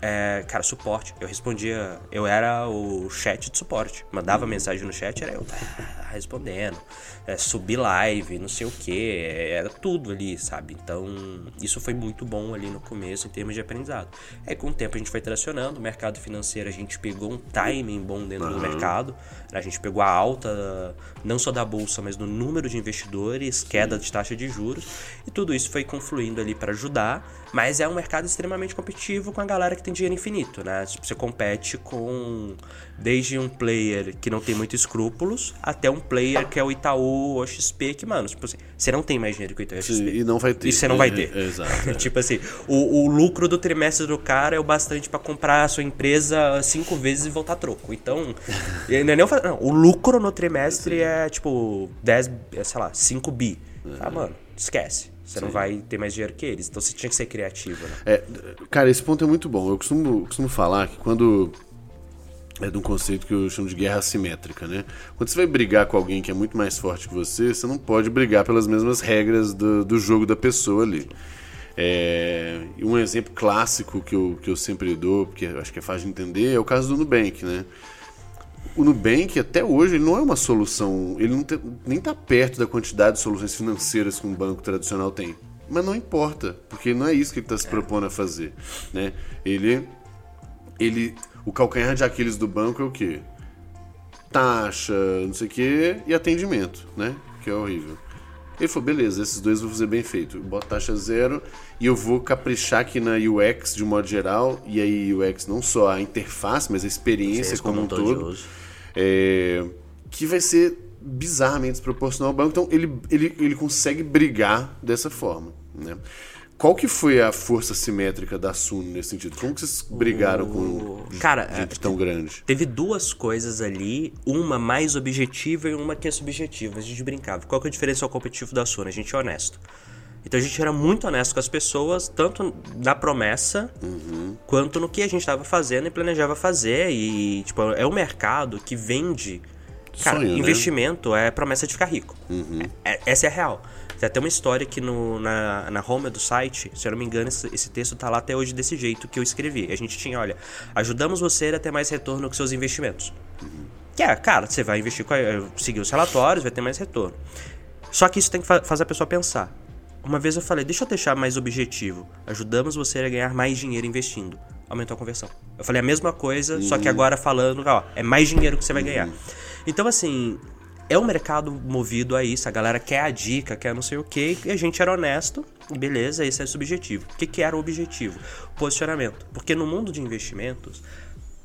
É, cara, suporte. Eu respondia. Eu era o chat de suporte. Mandava Uhum. mensagem no chat, era eu tá, <laughs> respondendo. É, subir live, não sei o que. Era tudo ali, sabe? Então, isso foi muito bom ali no começo em termos de aprendizado. Aí, com o tempo, a gente foi tracionando. O mercado financeiro, a gente pegou um timing bom dentro do mercado. A gente pegou a alta, não só da bolsa, mas do número de investidores, queda de taxa de juros. E tudo isso foi confluindo ali para ajudar. Mas é um mercado extremamente competitivo com a galera que tem dinheiro infinito, né? Tipo, você compete com desde um player que não tem muitos escrúpulos até um player que é o Itaú ou XP, que, mano, tipo assim, você não tem mais dinheiro que o Itaú ou XP. E não vai ter. E você não vai É, ter. é, exato. <laughs> é. tipo assim, o, o lucro do trimestre do cara é o bastante pra comprar a sua empresa cinco vezes e voltar troco. Então, <laughs> não é nem o não, o lucro no trimestre é tipo 10, é, sei lá, 5 bi. Ah, mano, esquece. Você não vai ter mais dinheiro que eles. Então você tinha que ser criativo, né? É, cara, esse ponto é muito bom. Eu costumo, costumo falar que quando. É de um conceito que eu chamo de guerra assimétrica, né? Quando você vai brigar com alguém que é muito mais forte que você, você não pode brigar pelas mesmas regras do, do jogo da pessoa ali. É, um exemplo clássico que eu, que eu sempre dou, porque acho que é fácil de entender, é o caso do Nubank, né? O Nubank, até hoje, ele não é uma solução, ele não tem- nem está perto da quantidade de soluções financeiras que um banco tradicional tem. Mas não importa, porque não é isso que ele está se propondo a fazer. Né? Ele, ele, o calcanhar de Aquiles do banco é o quê? Taxa, não sei o quê, e atendimento, né? Que é horrível. Ele falou, beleza, esses dois eu vou fazer bem feito. Eu boto taxa zero e eu vou caprichar aqui na UX de um modo geral. E aí UX não só a interface, mas a experiência como um todo. É, que vai ser bizarramente desproporcional ao banco. Então ele, ele, ele consegue brigar dessa forma. Né? Qual que foi a força simétrica da Suno nesse sentido? Como que vocês brigaram com Cara, gente é, tão grande? Teve duas coisas ali, uma mais objetiva e uma que é subjetiva. A gente brincava. Qual que é o diferencial competitivo da Sony? A gente é honesto. Então a gente era muito honesto com as pessoas, tanto na promessa, quanto no que a gente estava fazendo e planejava fazer. E, tipo, é um mercado que vende. Cara, Sonho, né? investimento é promessa de ficar rico. É- essa é a real. Tem até uma história que no, na, na home do site, se eu não me engano, esse, esse texto tá lá até hoje desse jeito que eu escrevi. A gente tinha, olha, ajudamos você a ter mais retorno com seus investimentos. Que é, cara, você vai investir com a, seguir os relatórios, vai ter mais retorno. Só que isso tem que fa- fazer a pessoa pensar. Uma vez eu falei, deixa eu deixar mais objetivo. Ajudamos você a ganhar mais dinheiro investindo. aumentou a conversão. Eu falei a mesma coisa, só que agora falando, ó, é mais dinheiro que você vai ganhar. Então, assim, é um mercado movido a isso. A galera quer a dica, quer não sei o que, e a gente era honesto, beleza, esse é subjetivo. O que, que era o objetivo? Posicionamento. Porque no mundo de investimentos,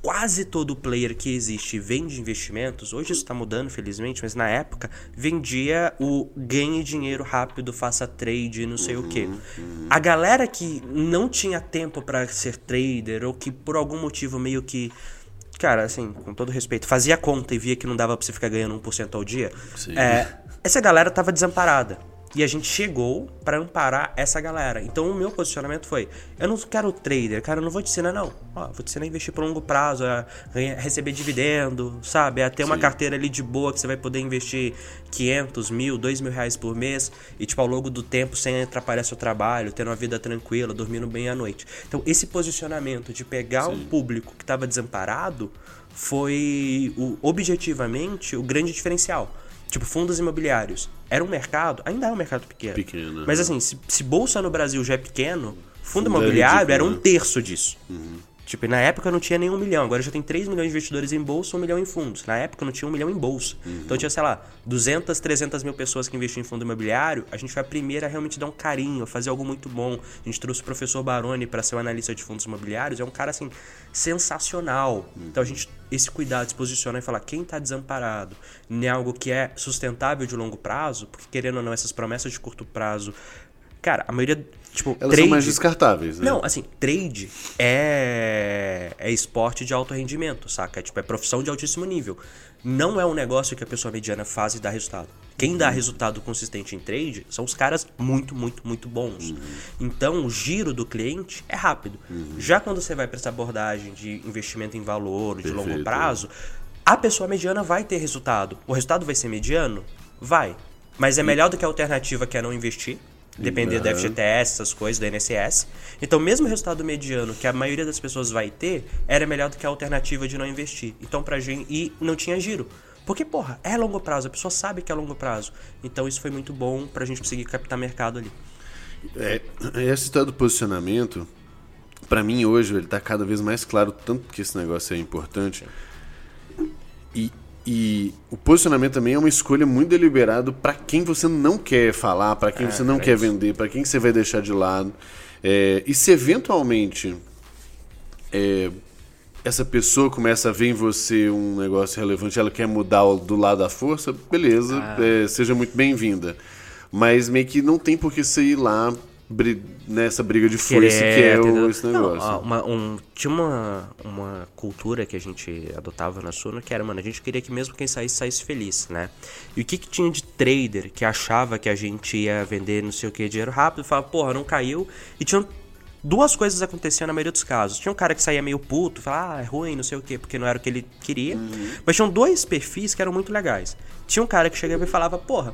quase todo player que existe vende investimentos. Hoje isso está mudando, felizmente, mas na época vendia o ganhe dinheiro rápido, faça trade, não sei o que. A galera que não tinha tempo para ser trader ou que por algum motivo meio que cara, assim, com todo respeito, fazia conta e via que não dava pra você ficar ganhando 1% ao dia, Sim. é, essa galera tava desamparada. E a gente chegou para amparar essa galera. Então o meu posicionamento foi: eu não quero trader, cara, eu não vou te ensinar, não. Ó, vou te ensinar a investir por longo prazo, a receber dividendo, sabe? A ter uma Sim. carteira ali de boa que você vai poder investir 500, mil, 2 mil reais por mês e, tipo, ao longo do tempo sem atrapalhar seu trabalho, tendo uma vida tranquila, dormindo bem à noite. Então, esse posicionamento de pegar um público que estava desamparado foi, o, objetivamente, o grande diferencial. Tipo, fundos imobiliários. Era um mercado, ainda é um mercado pequeno. Pequeno, Mas né? assim, se, se bolsa no Brasil já é pequeno, fundo Fundo é imobiliário ridículo, era um né? terço disso. Tipo, na época não tinha nem um milhão. Agora já tem 3 milhões de investidores em bolsa, um milhão em fundos. Na época não tinha um milhão em bolsa. Então tinha, sei lá, 200, 300 mil pessoas que investiam em fundo imobiliário. A gente foi a primeira a realmente dar um carinho, fazer algo muito bom. A gente trouxe o professor Baroni para ser o analista de fundos imobiliários. É um cara, assim, sensacional. Então a gente, esse cuidado, se posiciona e falar quem tá desamparado em algo que é sustentável de longo prazo, porque querendo ou não, essas promessas de curto prazo. Cara, a maioria. Tipo, Elas trade, são mais descartáveis, né? não, assim, trade é, é esporte de alto rendimento, saca? É, tipo, é profissão de altíssimo nível. Não é um negócio que a pessoa mediana faz e dá resultado. Quem dá resultado consistente em trade são os caras muito, muito, muito bons. Então, o giro do cliente é rápido. Já quando você vai para essa abordagem de investimento em valor, de longo Perfeito. prazo, a pessoa mediana vai ter resultado. O resultado vai ser mediano? Vai. Mas é melhor do que a alternativa que é não investir. Depender da Aham. FGTS, essas coisas, da INSS. Então, mesmo o resultado mediano que a maioria das pessoas vai ter, era melhor do que a alternativa de não investir. Então, pra gente. E não tinha giro. Porque, porra, é longo prazo, a pessoa sabe que é longo prazo. Então, isso foi muito bom pra gente conseguir captar mercado ali. É, esse tal do posicionamento, pra mim hoje, ele tá cada vez mais claro, tanto que esse negócio é importante. E, e o posicionamento também é uma escolha muito deliberada pra quem você não quer falar, pra quem É, você não pra quer isso. vender, pra quem você vai deixar de lado. É, e se eventualmente é, essa pessoa começa a ver em você um negócio relevante, ela quer mudar do lado da força, beleza, Ah. é, seja muito bem-vinda. Mas meio que não tem por que você ir lá bri- nessa briga de foice que é o, esse Não, negócio. ó, uma- um- tinha uma, uma cultura que a gente adotava na Suno que era, mano, a gente queria que mesmo quem saísse, saísse feliz, né? E o que, que tinha de trader que achava que a gente ia vender não sei o que, dinheiro rápido, falava, porra, não caiu. E tinham duas coisas aconteciam na maioria dos casos. Tinha um cara que saía meio puto, falava, ah, é ruim, não sei o que, porque não era o que ele queria. Mas tinham dois perfis que eram muito legais. Tinha um cara que chegava e falava, porra.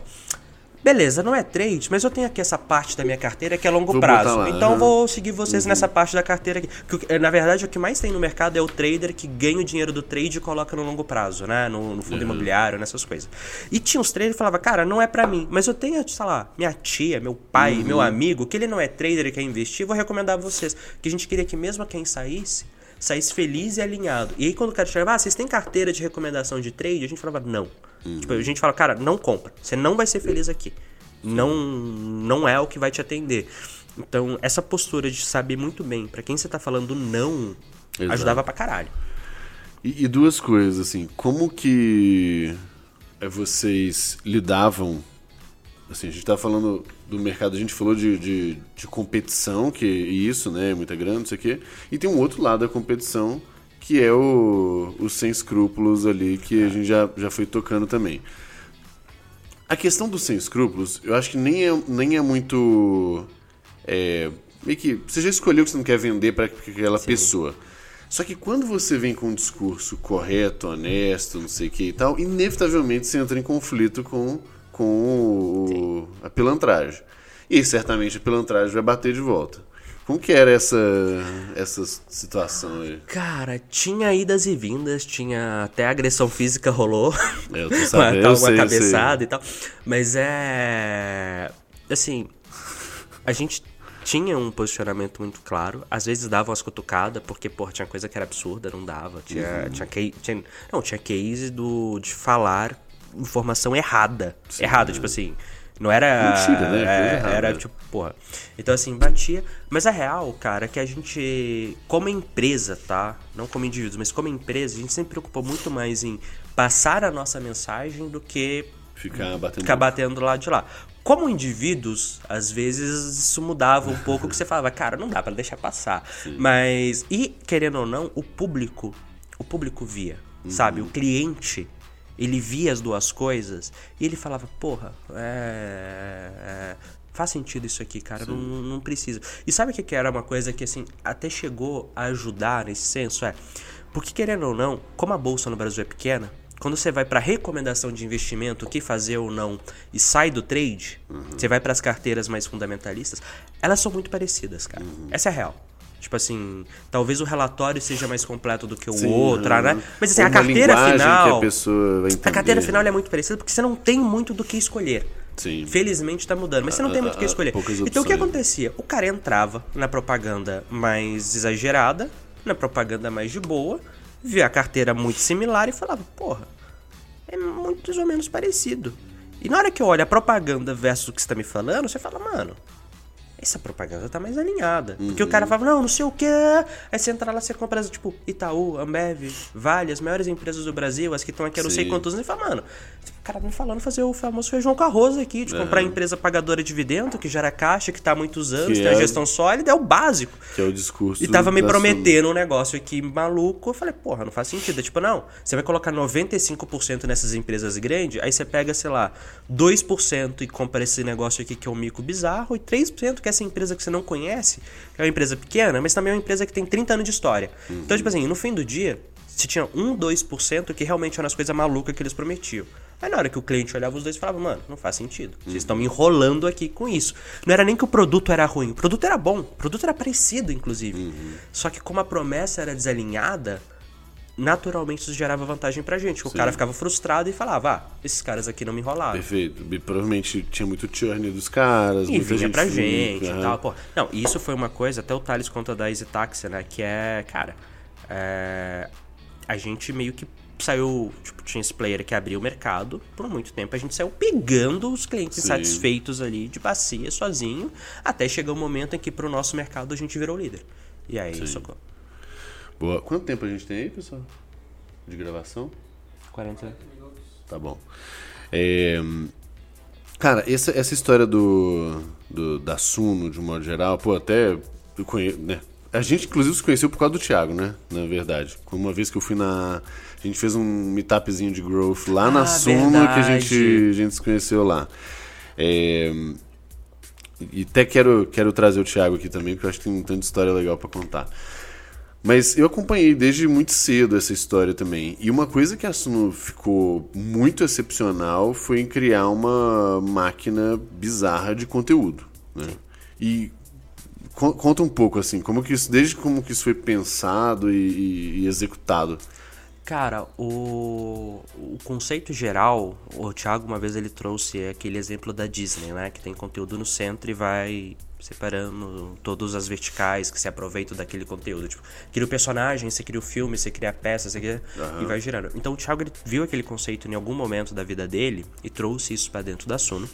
Beleza, não é trade, mas eu tenho aqui essa parte da minha carteira que é longo Vou prazo. então vou seguir vocês nessa parte da carteira aqui. Que, que- na verdade, o que mais tem no mercado é o trader que ganha o dinheiro do trade e coloca no longo prazo, né? No, no fundo imobiliário, nessas coisas. E tinha uns traders que falavam, cara, não é pra mim. Mas eu tenho, sei lá, minha tia, meu pai, meu amigo, que ele não é trader e quer investir, vou recomendar a vocês. Que a gente queria que mesmo quem saísse, saísse feliz e alinhado. E aí quando o cara chegava, ah, vocês têm carteira de recomendação de trade? A gente falava, não. Tipo, a gente fala, cara, não compra. Você não vai ser feliz aqui. Não, não é o que vai te atender. Então, essa postura de saber muito bem pra quem você tá falando não Exato. ajudava pra caralho. E, e duas coisas, assim, como que é, vocês lidavam. Assim, a gente tá falando do mercado, a gente falou de, de, de competição, que é isso, né? Muita grana, não sei o quê. E tem um outro lado da competição, que é o, o sem escrúpulos ali, que a gente já, já foi tocando também. A questão dos sem escrúpulos, eu acho que nem é, nem é muito. É, meio que. Você já escolheu que você não quer vender para aquela pessoa. Só que quando você vem com um discurso correto, honesto, não sei o que e tal, inevitavelmente você entra em conflito com, com o, a pilantragem. E certamente a pilantragem vai bater de volta. Como que era essa, essa situação aí? Cara, tinha idas e vindas, tinha até agressão física rolou. Eu tô <laughs> sabendo, uma, eu sei, cabeçada e tal. Mas é. Assim. A gente tinha um posicionamento muito claro. Às vezes dava umas cutucadas, porque, pô, tinha coisa que era absurda, não dava. Tinha, Uhum. tinha, case, tinha Não, tinha case do, de falar informação errada. errada, tipo assim. Não era. Mentira, né? É, errada. era tipo, porra. Então, assim, batia. Mas a real, cara, é que a gente, como empresa, tá? Não como indivíduos, mas como empresa, a gente sempre preocupou muito mais em passar a nossa mensagem do que Ficar batendo. ficar batendo lá de lá. Como indivíduos, às vezes isso mudava um pouco, que você falava, cara, não dá pra deixar passar. Mas, e querendo ou não, o público, o público via, sabe? O cliente, ele via as duas coisas e ele falava, porra, é, é, faz sentido isso aqui, cara, não, não precisa. E sabe o que que era uma coisa que, assim, até chegou a ajudar nesse senso? É, porque querendo ou não, como a bolsa no Brasil é pequena, quando você vai para recomendação de investimento, o que fazer ou não, e sai do trade, você vai para as carteiras mais fundamentalistas, elas são muito parecidas, cara. Essa é a real. Tipo assim, talvez o relatório seja mais completo do que o Sim, outro, né? Mas assim, a carteira final. a A carteira final é muito parecida porque você não tem muito do que escolher. Sim. Felizmente tá mudando, mas você não tem muito o que ah, escolher. Então o que acontecia? O cara entrava na propaganda mais exagerada, na propaganda mais de boa, via a carteira muito similar e falava, porra, é muito mais ou menos parecido. E na hora que eu olho a propaganda versus o que você tá me falando, você fala, mano, essa propaganda tá mais alinhada. Porque o cara Uhum. falava, não, não sei o quê. Aí você entra lá, você compra, tipo, Itaú, Ambev, Vale, as maiores empresas do Brasil, as que estão aqui há não sei quantos anos, e fala, mano, o cara me falando fazer o famoso feijão com arroz aqui, de comprar empresa pagadora de dividendo, que gera caixa, que tá há muitos anos, Que tem a é- gestão sólida, é o básico. Que é o discurso. E tava me prometendo um negócio aqui maluco. Eu falei, porra, não faz sentido. É tipo, não, você vai colocar 95% nessas empresas grandes, aí você pega, sei lá, 2% e compra esse negócio aqui que é um mico bizarro, e 3% que é essa empresa que você não conhece, que é uma empresa pequena, mas também é uma empresa que tem 30 anos de história. Então, tipo assim, no fim do dia, se tinha 1, 2% que realmente eram as coisas malucas que eles prometiam. Aí na hora que o cliente olhava os dois e falava, mano, não faz sentido. Vocês estão me enrolando aqui com isso. Não era nem que o produto era ruim, o produto era bom, o produto era parecido, inclusive. Só que como a promessa era desalinhada, naturalmente isso gerava vantagem pra gente. O cara ficava frustrado e falava, ah, esses caras aqui não me enrolaram. Perfeito. E provavelmente tinha muito churn dos caras. E vinha gente pra fica, gente e aham. tal. Pô, não, e isso foi uma coisa, até o Thales conta da Easy Taxi, né? Que é, cara, é, a gente meio que saiu, tipo, tinha esse player que abriu o mercado por muito tempo. A gente saiu pegando os clientes Sim. insatisfeitos ali de bacia, sozinho, até chegar o momento em que pro nosso mercado a gente virou líder. E aí, socorro. Boa. Quanto tempo a gente tem aí, pessoal? De gravação? 40. Tá bom. É, Cara, essa, essa história do, do da Suno, de um modo geral, pô, até eu conheço, né? A gente, inclusive, se conheceu por causa do Thiago, né? Na verdade. Uma vez que eu fui na. A gente fez um meetupzinho de growth lá na Ah, Suno que a verdade. gente, a gente se conheceu lá. É, E até quero, quero trazer o Thiago aqui também, porque eu acho que tem um tanto de história legal pra contar. Mas eu acompanhei desde muito cedo essa história também. E uma coisa que a Suno ficou muito excepcional foi em criar uma máquina bizarra de conteúdo. Né? E con- conta um pouco assim, como que isso, desde como que isso foi pensado e, e- e executado. Cara, o, o conceito geral, o Thiago uma vez ele trouxe aquele exemplo da Disney, né? Que tem conteúdo no centro e vai separando todas as verticais que se aproveitam daquele conteúdo. Tipo, cria o personagem, você cria o filme, você cria a peça, você cria... e vai girando. Então o Thiago viu aquele conceito em algum momento da vida dele e trouxe isso pra dentro da Suno.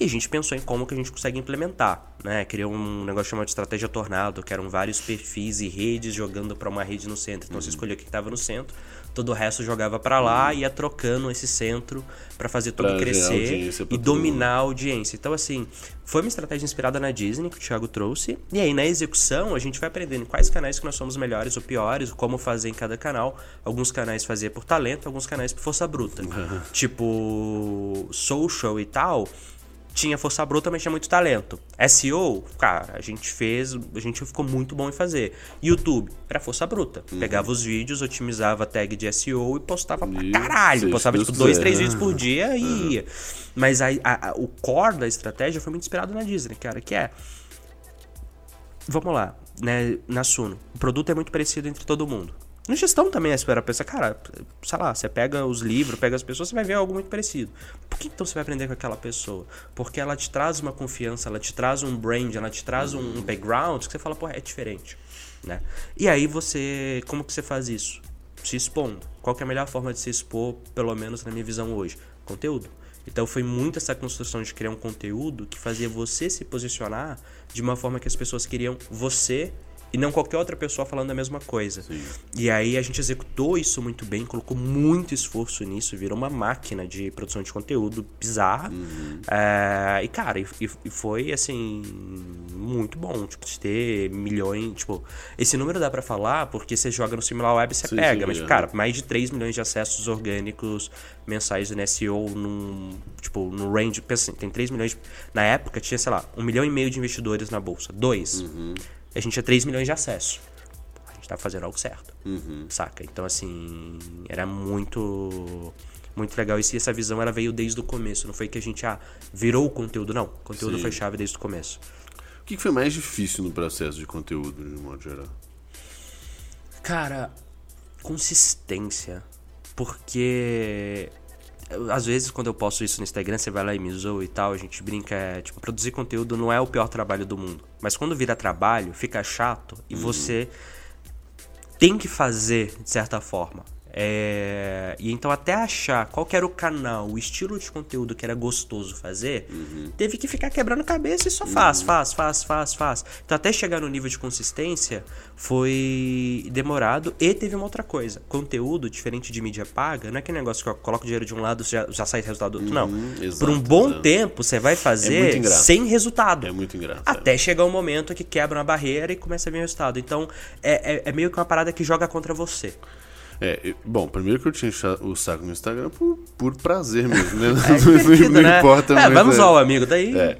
E a gente pensou em como que a gente consegue implementar, né? Criou um negócio chamado de estratégia tornado, que eram vários perfis e redes jogando para uma rede no centro. Então você escolhia o que estava no centro, todo o resto jogava para lá e ia trocando esse centro para fazer tudo Pra crescer e dominar a audiência. Então assim, foi uma estratégia inspirada na Disney que o Thiago trouxe. E aí na execução a gente vai aprendendo quais canais que nós somos melhores ou piores, como fazer em cada canal. Alguns canais fazer por talento, alguns canais por força bruta. tipo social e tal tinha força bruta, mas tinha muito talento. SEO, cara, a gente fez, a gente ficou muito bom em fazer. YouTube, era força bruta. Uhum. Pegava os vídeos, otimizava a tag de SEO e postava pra caralho. seja Postava tipo dois, três vídeos por dia e ia. Mas a- a- o core da estratégia foi muito inspirado na Disney, cara, que é. Vamos lá, né? Na Suno. O produto é muito parecido entre todo mundo. No gestão também é espera pensar, cara, sei lá, você pega os livros, pega as pessoas, você vai ver algo muito parecido. Por que então você vai aprender com aquela pessoa? Porque ela te traz uma confiança, ela te traz um brand, ela te traz um background que você fala, pô, é diferente, né? E aí você, como que você faz isso? Se expondo. Qual é a melhor forma de se expor, pelo menos na minha visão hoje? Conteúdo. Então foi muito essa construção de criar um conteúdo que fazia você se posicionar de uma forma que as pessoas queriam você e não qualquer outra pessoa falando a mesma coisa. Sim. E aí a gente executou isso muito bem, colocou muito esforço nisso, virou uma máquina de produção de conteúdo bizarra. Uhum. É, e cara, e, e, foi assim muito bom, tipo, de ter milhões, tipo, esse número dá para falar porque você joga no SimilarWeb você sim, pega, sim, mas é. cara, mais de 3 milhões de acessos orgânicos mensais no SEO num, tipo, no range, pensa assim, tem 3 milhões, na época tinha, sei lá, um milhão e meio de investidores na bolsa, dois. Uhum a gente tinha 3 milhões de acesso. A gente tava fazendo algo certo. Uhum. Saca? Então, assim, era muito. Muito legal. E essa visão ela veio desde o começo. Não foi que a gente ah, virou o conteúdo, não. O conteúdo Sim. foi chave desde o começo. O que foi mais difícil no processo de conteúdo, de modo geral? Cara, consistência. Porque às vezes, quando eu posto isso no Instagram, você vai lá e me zoa e tal, a gente brinca, é, tipo, produzir conteúdo não é o pior trabalho do mundo. Mas quando vira trabalho, fica chato e uhum. você tem que fazer de certa forma. É... E então até achar qual era o canal, o estilo de conteúdo que era gostoso fazer, uhum. teve que ficar quebrando cabeça e só faz, uhum. faz, faz, faz, faz. Então até chegar no nível de consistência foi demorado e teve uma outra coisa. Conteúdo, diferente de mídia paga, não é aquele negócio que eu coloco dinheiro de um lado já, já sai resultado do outro. Uhum, não. Exato, Por um bom exato. tempo você vai fazer é sem resultado. É muito engraçado. Até chegar um momento que quebra uma barreira e começa a vir o resultado. Então é, é, é meio que uma parada que joga contra você. É, bom, primeiro que eu tinha o saco no Instagram por, por prazer mesmo, né? <laughs> É, <laughs> não, né? importa é. Vamos é. ao amigo, daí. É.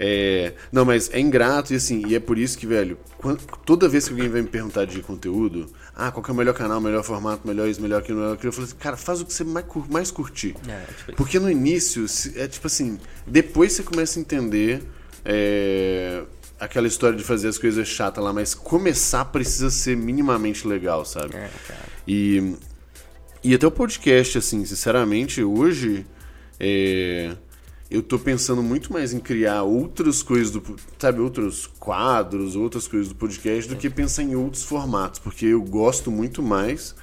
É, não, mas é ingrato e assim, e é por isso que, velho, quando, toda vez que alguém vai me perguntar de conteúdo, ah, qual é o melhor canal, melhor formato, melhor isso, melhor aquilo, melhor aquilo, eu falo assim, cara, faz o que você mais, mais curtir. É, tipo... Porque no início, é tipo assim, depois você começa a entender é, aquela história de fazer as coisas chatas lá, mas começar precisa ser minimamente legal, sabe? É, cara. E, e até o podcast, assim, sinceramente, hoje é, eu tô pensando muito mais em criar outras coisas do, sabe, outros quadros, outras coisas do podcast do que pensar em outros formatos, porque eu gosto muito mais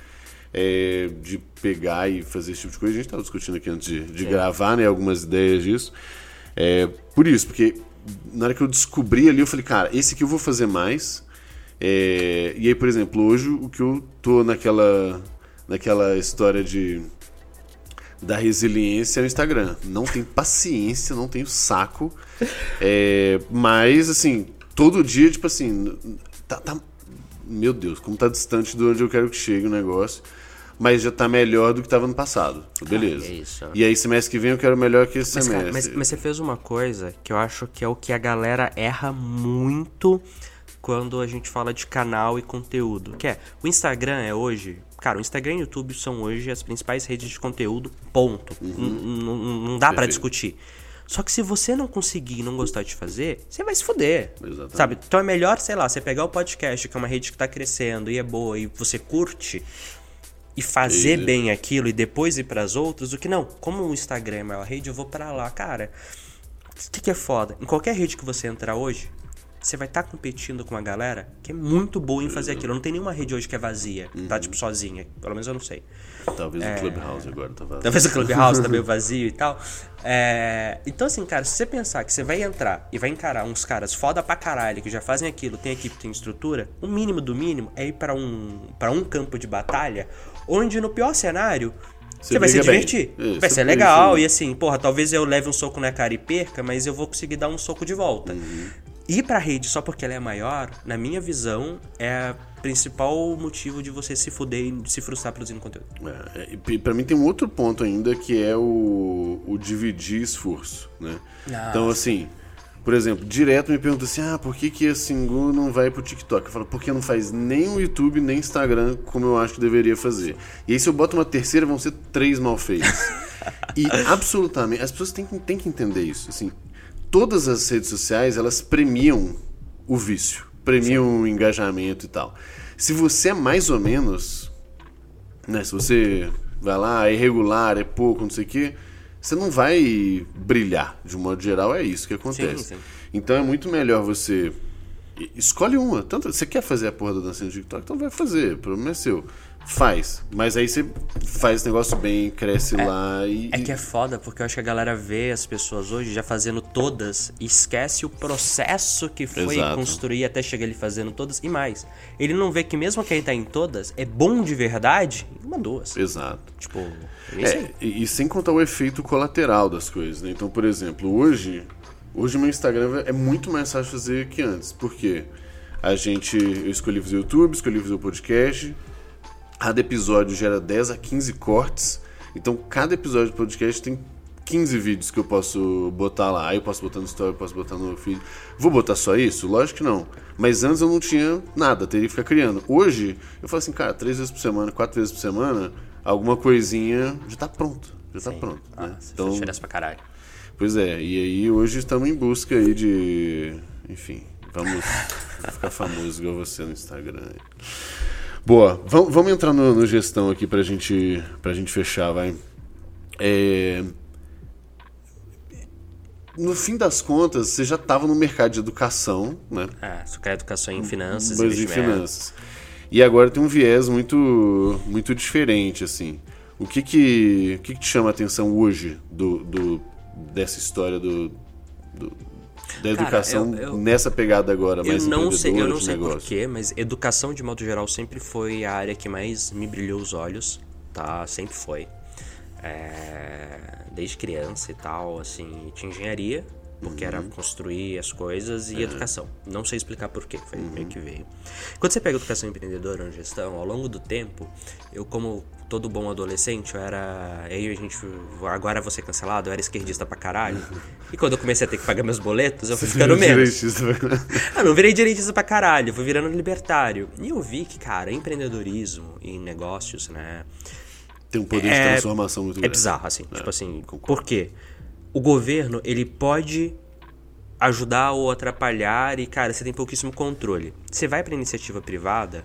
é, de pegar e fazer esse tipo de coisa. A gente estava discutindo aqui antes de, de gravar, né, algumas ideias disso. É, por isso, porque na hora que eu descobri ali, eu falei, cara, esse aqui eu vou fazer mais. É, e aí, por exemplo, hoje o que eu tô naquela, naquela história de da resiliência no Instagram. Não tenho paciência, não tenho saco. É, mas, assim, todo dia, tipo assim, tá, tá, meu Deus, como tá distante de onde eu quero que chegue o negócio. Mas já tá melhor do que tava no passado. Beleza. Ah, é isso. E aí, semestre que vem, eu quero melhor que esse mas, semestre. Cara, mas, mas você fez uma coisa que eu acho que é o que a galera erra muito quando a gente fala de canal e conteúdo. Que é, o Instagram é hoje. Cara, o Instagram e o YouTube são hoje as principais redes de conteúdo, ponto. Uhum. Não dá para discutir. Só que se você não conseguir não gostar de fazer, você vai se fuder. Exatamente. Sabe? Então é melhor, sei lá, você pegar o podcast, que é uma rede que tá crescendo e é boa e você curte, e fazer e... bem aquilo e depois ir para as outras, do que não. Como o Instagram é a maior rede, eu vou para lá. Cara, o que, que é foda? Em qualquer rede que você entrar hoje, você vai estar tá competindo com uma galera que é muito boa em fazer aquilo. Não tem nenhuma rede hoje que é vazia, tá, uhum. tá tipo sozinha. Pelo menos eu não sei. Talvez é... o Clubhouse agora tá vazio. Talvez o Clubhouse tá meio <laughs> vazio e tal. É... Então, assim, cara, se você pensar que você vai entrar e vai encarar uns caras foda pra caralho que já fazem aquilo, tem equipe, tem estrutura, o mínimo do mínimo é ir para um, pra um campo de batalha onde no pior cenário você, vai se divertir. Isso, vai ser legal. E assim, porra, talvez eu leve um soco na cara e perca, mas eu vou conseguir dar um soco de volta. Uhum ir para a rede só porque ela é maior, na minha visão, é o principal motivo de você se fuder e se frustrar produzindo conteúdo. É, e para mim tem um outro ponto ainda que é o, o dividir esforço, né? Ah. Então, assim, por exemplo, direto me pergunta assim, ah, por que, que a Singu não vai pro TikTok? Eu falo, porque não faz nem o YouTube, nem Instagram como eu acho que deveria fazer. E aí se eu boto uma terceira, vão ser três mal feitas. <laughs> e absolutamente, as pessoas têm, têm que entender isso, assim, todas as redes sociais elas premiam o vício, premiam Sim. o engajamento e tal. Se você é mais ou menos, né? Se você vai lá, é irregular, é pouco, não sei o quê, você não vai brilhar. De um modo geral, é isso que acontece. Sim, sim. Então é muito melhor você. Escolhe uma. Tanto, você quer fazer a porra da dancinha do TikTok, então vai fazer. O problema é seu. Faz. Mas aí você faz esse negócio bem, cresce lá e. É que é foda, porque eu acho que a galera vê as pessoas hoje já fazendo todas e esquece o processo que foi Exato. construir até chegar ele fazendo todas e mais. Ele não vê que mesmo quem tá em todas é bom de verdade em uma duas. Exato. Tipo, é. É, e, e sem contar o efeito colateral das coisas, né? Então, por exemplo, hoje, hoje meu Instagram é muito mais fácil fazer que antes. Por quê? A gente, eu escolhi fazer YouTube, escolhi fazer o podcast. Cada episódio gera 10 a 15 cortes. Então, cada episódio de podcast tem 15 vídeos que eu posso botar lá. Aí eu posso botar no story, eu posso botar no feed. Vou botar só isso? Lógico que não. Mas antes eu não tinha nada, teria que ficar criando. Hoje, eu falo assim, cara, três vezes por semana, quatro vezes por semana, alguma coisinha já tá pronto. Já tá pronto. Ah, né? Então, diferença pra caralho. pois é, e aí hoje estamos em busca aí de. Enfim, vamos <laughs> ficar famoso igual você no Instagram. Boa, vamos, vamos entrar no, no gestão aqui pra gente, pra gente fechar, vai. É, No fim das contas, você já estava no mercado de educação, né? É, só quer educação em finanças, Mas em finanças. E agora tem um viés muito, muito diferente, assim. O que que, o que, que te chama a atenção hoje do, do- dessa história do, do- da educação eu- eu- nessa pegada agora, Eu mais não sei, eu não sei porquê, mas educação de modo geral sempre foi a área que mais me brilhou os olhos, tá? Sempre foi. É, desde criança e tal, assim, tinha engenharia, porque era Uhum. construir as coisas, e educação. Não sei explicar porquê, foi Uhum. meio que veio. Quando você pega educação empreendedora ou gestão, ao longo do tempo, eu como todo bom adolescente, eu era. Aí a gente. Agora vou ser cancelado, eu era esquerdista pra caralho. <laughs> E quando eu comecei a ter que pagar meus boletos, eu fui ficando menos. Ah, não virei direitista pra caralho, fui virando libertário. E eu vi que, cara, empreendedorismo e negócios, né? Tem um poder de É- transformação muito É grande. bizarro, assim. tipo assim, concordo. por quê? O governo, ele pode ajudar ou atrapalhar e, cara, você tem pouquíssimo controle. Você vai pra iniciativa privada,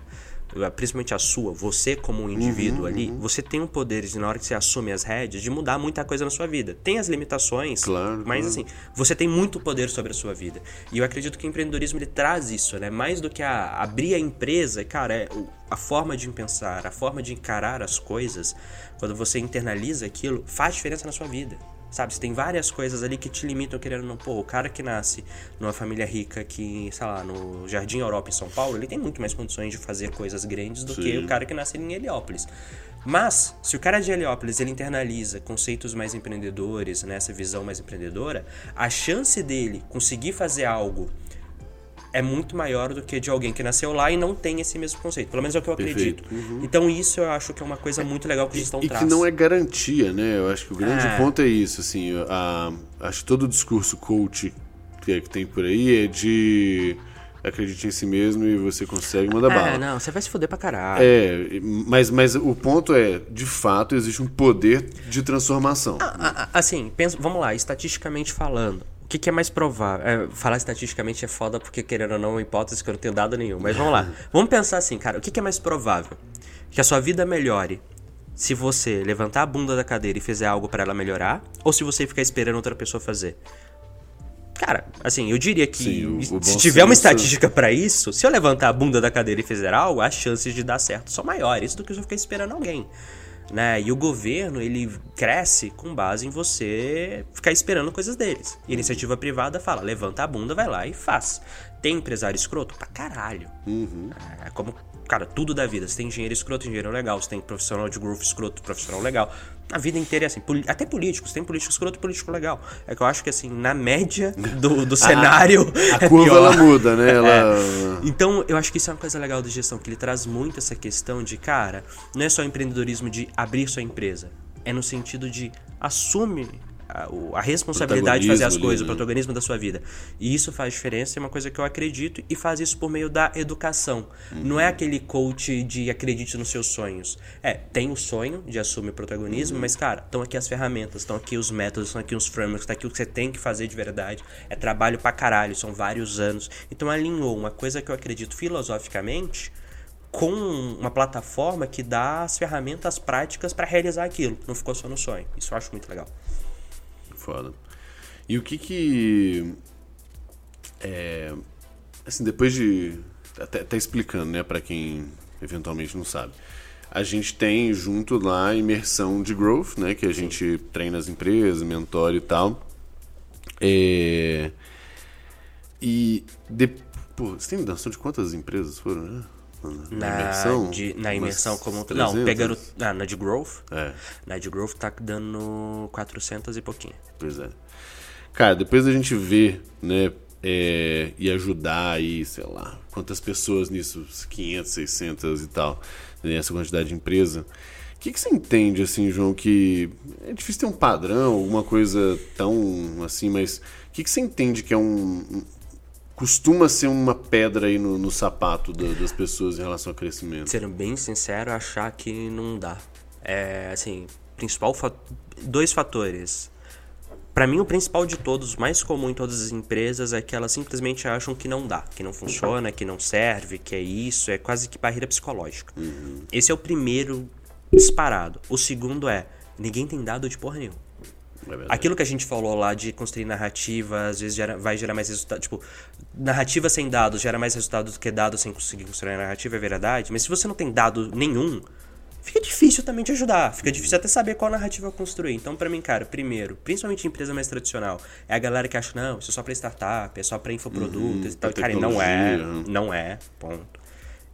principalmente a sua, você como um Uhum, indivíduo ali, você tem um poder, de, na hora que você assume as rédeas, de mudar muita coisa na sua vida. Tem as limitações, Claro, mas claro. assim, você tem muito poder sobre a sua vida. E eu acredito que o empreendedorismo ele traz isso, né? Mais do que a, abrir a empresa, cara, é a forma de pensar, a forma de encarar as coisas, quando você internaliza aquilo, faz diferença na sua vida. Sabe, você tem várias coisas ali que te limitam querendo não. Pô, o cara que nasce numa família rica que, sei lá, no Jardim Europa em São Paulo, ele tem muito mais condições de fazer coisas grandes do que Sim. o cara que nasce em Heliópolis. Mas, se o cara de Heliópolis ele internaliza conceitos mais empreendedores, né, essa visão mais empreendedora, a chance dele conseguir fazer algo é muito maior do que de alguém que nasceu lá e não tem esse mesmo conceito. Pelo menos é o que eu Perfeito. acredito. Então isso eu acho que é uma coisa muito legal que a gestão E traz. que não é garantia, né? Eu acho que o grande É. ponto é isso, assim. A, acho que todo o discurso coach que, que tem por aí é de acredite em si mesmo e você consegue, manda bala. É, não, você vai se foder pra caralho. É, mas, mas o ponto é, de fato, existe um poder de transformação. Ah, ah, Assim, pensa, vamos lá, estatisticamente falando. O que, que é mais provável? É, falar estatisticamente é foda porque, querendo ou não, é uma hipótese que eu não tenho dado nenhum. Mas vamos lá. <laughs> Vamos pensar assim, cara. O que, que é mais provável? Que a sua vida melhore se você levantar a bunda da cadeira e fizer algo pra ela melhorar? Ou se você ficar esperando outra pessoa fazer? Cara, assim, eu diria que Sim, o- o se tiver uma senso- estatística pra isso, se eu levantar a bunda da cadeira e fizer algo, as chances de dar certo são maiores do que se eu ficar esperando alguém. Né? E o governo, ele cresce com base em você ficar esperando coisas deles. E a iniciativa privada fala, levanta a bunda, vai lá e faz. Tem empresário escroto? Pra caralho. É como, cara, tudo da vida. Você tem engenheiro escroto, engenheiro legal. Você tem profissional de growth escroto, profissional legal. A vida inteira é assim. Até políticos. Tem político escroto e político legal. É que eu acho que, assim, na média do, do <laughs> cenário. A é curva pior. ela muda, né? <laughs> Ela, Então, eu acho que isso é uma coisa legal da gestão, que ele traz muito essa questão de, cara, não é só empreendedorismo de abrir sua empresa. É no sentido de assume a, a responsabilidade de fazer as Protagonismo ali, coisas, o né? protagonismo da sua vida. E isso faz diferença, é uma coisa que eu acredito, e faz isso por meio da educação. Não é aquele coach de acredite nos seus sonhos. É, tem o sonho de assumir o protagonismo, mas, cara, estão aqui as ferramentas, estão aqui os métodos, estão aqui os frameworks, está aqui o que você tem que fazer de verdade. É trabalho pra caralho, são vários anos. Então alinhou uma coisa que eu acredito filosoficamente com uma plataforma que dá as ferramentas práticas para realizar aquilo. Não ficou só no sonho. Isso eu acho muito legal. Foda. E o que que. É, assim, depois de. Até, até explicando, né, para quem eventualmente não sabe. A gente tem junto lá a imersão de growth, né, que a Sim. gente treina as empresas, mentora e tal. É, e. De, pô, você tem noção de quantas empresas foram, né? Na, na imersão? De, na imersão como. 300? Não, pegando. Ah, na de Growth? É. Na de Growth tá dando 400 e pouquinho. Pois é. Cara, depois a gente vê, né? É, e ajudar aí, sei lá, quantas pessoas nisso, 500, 600 e tal, nessa quantidade de empresa. O que, que você entende, assim, João, que é difícil ter um padrão, alguma coisa tão assim, mas o que, que você entende que é um, costuma ser uma pedra aí no, no sapato da, das pessoas em relação ao crescimento? Sendo bem sincero, achar que não dá. É, assim, principal dois fatores. Para mim, o principal de todos, mais comum em todas as empresas, é que elas simplesmente acham que não dá, que não funciona, que não serve, que é isso, é quase que barreira psicológica. Uhum. Esse é o primeiro disparado. O segundo é, ninguém tem dado de porra nenhuma. É Aquilo que a gente falou lá de construir narrativa, às vezes gera, vai gerar mais resultado. Tipo, narrativa sem dados gera mais resultado do que dados sem conseguir construir a narrativa, é verdade. Mas se você não tem dado nenhum, fica difícil também te ajudar. Fica difícil até saber qual narrativa construir. Então, para mim, cara, primeiro, principalmente em empresa mais tradicional, é a galera que acha, não, isso é só pra startup, é só pra infoprodutos uhum, e tal. Cara, não é. Né? Não é. Ponto.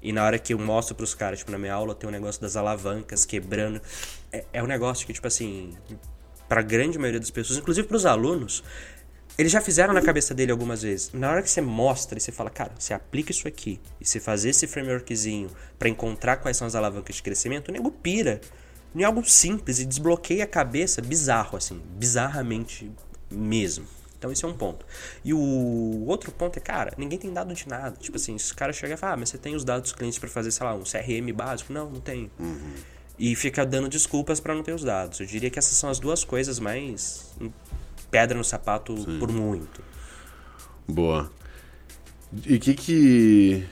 E na hora que eu mostro pros caras, tipo, na minha aula tem um negócio das alavancas quebrando. É, é um negócio que, tipo assim, para a grande maioria das pessoas, inclusive para os alunos, eles já fizeram na cabeça dele algumas vezes. Na hora que você mostra e você fala, cara, você aplica isso aqui e você fazer esse frameworkzinho para encontrar quais são as alavancas de crescimento, o nego pira em algo simples e desbloqueia a cabeça bizarro, assim, bizarramente mesmo. Então esse é um ponto. E o outro ponto é, cara, ninguém tem dado de nada. Tipo assim, se o cara chega e fala, ah, mas você tem os dados dos clientes para fazer, sei lá, um CRM básico? Não, não tem. Uhum e fica dando desculpas para não ter os dados. Eu diria que essas são as duas coisas mais pedra no sapato Sim. por muito. Boa. E o que que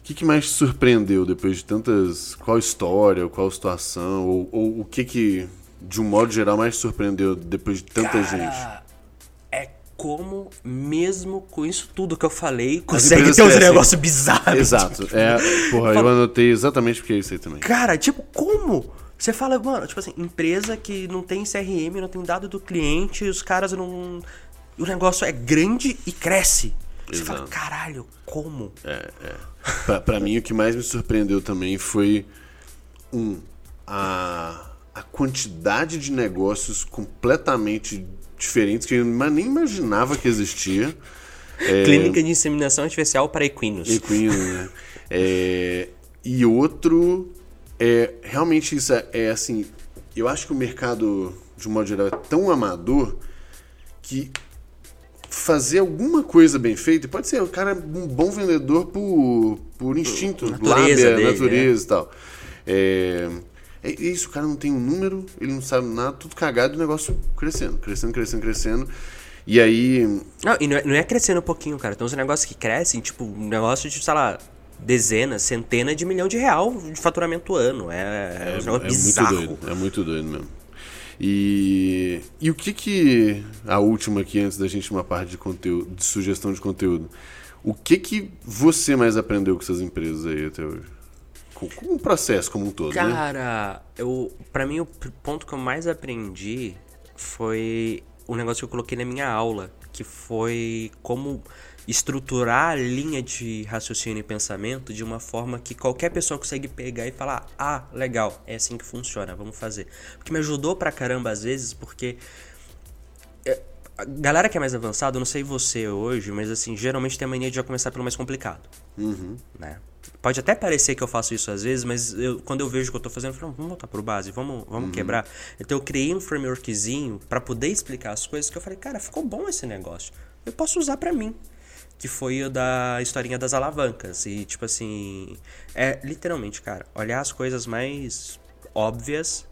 o que, que mais te surpreendeu depois de tantas qual história, qual situação ou, ou o que que de um modo geral mais te surpreendeu depois de tanta Cara, gente? Como, mesmo com isso tudo que eu falei, consegue ter uns negócios bizarros. Exato. É, porra, eu anotei exatamente porque é isso aí também. Cara, tipo, como? Você fala, mano, tipo assim, empresa que não tem CRM, não tem dado do cliente, os caras não. O negócio é grande e cresce. Você Exato. fala, caralho, como? É, é. Pra, pra mim, o que mais me surpreendeu também foi. Um, a, a quantidade de negócios completamente diferentes que eu nem imaginava que existia. É... Clínica de inseminação artificial para equinos. Equinos, né? é... E outro, é, realmente isso é, é, assim, eu acho que o mercado, de um modo geral, é tão amador que fazer alguma coisa bem feita, pode ser o cara é um bom vendedor por, por instinto, natureza lábia, dele, natureza né? e tal. É, é isso, o cara não tem um número, ele não sabe nada, tudo cagado, o negócio crescendo, crescendo, crescendo, crescendo. E aí. Não, e não é, não é crescendo um pouquinho, cara. Tem uns negócios que crescem, tipo, um negócio de, sei lá, dezenas, centenas de milhão de real de faturamento ano. É, é, é um é bizarro. Muito doido, é muito doido mesmo. E, e o que que. A última aqui, antes da gente ir uma parte de conteúdo, de sugestão de conteúdo. O que que você mais aprendeu com essas empresas aí até hoje? Com, com o processo como um todo, né? Cara, né? eu, pra mim o ponto que eu mais aprendi foi um negócio que eu coloquei na minha aula, que foi como estruturar a linha de raciocínio e pensamento de uma forma que qualquer pessoa consegue pegar e falar: "Ah, legal, é assim que funciona, vamos fazer". Porque me ajudou pra caramba às vezes, porque é, a galera que é mais avançada, eu não sei você hoje, mas assim, geralmente tem a mania de já começar pelo mais complicado. Uhum. Né? Pode até parecer que eu faço isso às vezes, mas eu, quando eu vejo o que eu tô fazendo, eu falo, vamos voltar pro base, vamos, vamos uhum. quebrar. Então eu criei um frameworkzinho para poder explicar as coisas que eu falei, cara, ficou bom esse negócio. Eu posso usar para mim. Que foi o da historinha das alavancas. E tipo assim. É literalmente, cara, olhar as coisas mais óbvias.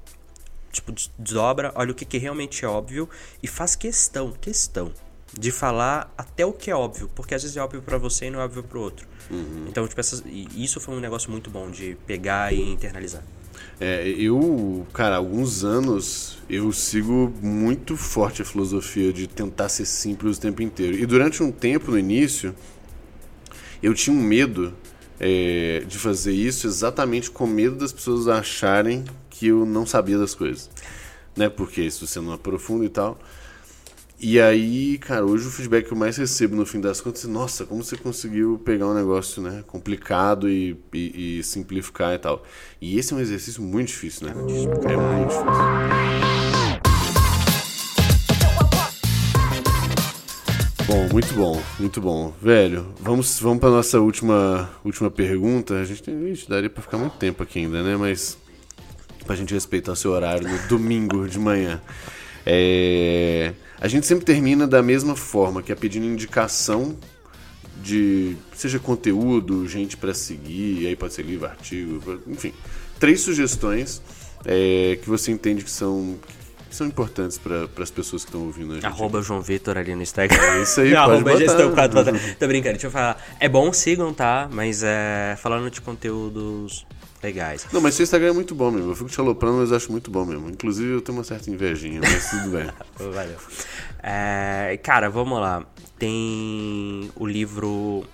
Tipo, desdobra, olha o que, que realmente é óbvio e faz questão, questão de falar até o que é óbvio, porque às vezes é óbvio para você e não é óbvio pro outro. Uhum. Então, tipo, essas, isso foi um negócio muito bom de pegar e internalizar. É, eu, cara, há alguns anos eu sigo muito forte a filosofia de tentar ser simples o tempo inteiro. E durante um tempo no início, eu tinha um medo é, de fazer isso exatamente com medo das pessoas acharem que eu não sabia das coisas. Né? Porque isso você não aprofunda e tal. E aí, cara, hoje o feedback que eu mais recebo no fim das contas é: nossa, como você conseguiu pegar um negócio né, complicado e, e, e simplificar e tal. E esse é um exercício muito difícil, né? É muito difícil. Bom, muito bom, muito bom. Velho, vamos, vamos para nossa última, última pergunta. A gente tem, ixi, daria para ficar muito tempo aqui ainda, né? Mas pra gente respeitar o seu horário no domingo de manhã. É, a gente sempre termina da mesma forma, que é pedindo indicação de seja conteúdo, gente para seguir, aí pode ser livro, artigo, enfim, três sugestões é, que você entende que são que são importantes para as pessoas que estão ouvindo a gente. Arroba João Vitor ali no Instagram. É isso aí, <laughs> Arroba pode gestão botar. 4 Tô brincando, deixa eu falar. É bom, sigam, tá? Mas é, falando de conteúdos legais. Não, mas seu Instagram é muito bom mesmo. Eu fico te aloprando, mas acho muito bom mesmo. Inclusive, eu tenho uma certa invejinha, mas tudo bem. <laughs> Valeu. É, cara, vamos lá. Tem o livro.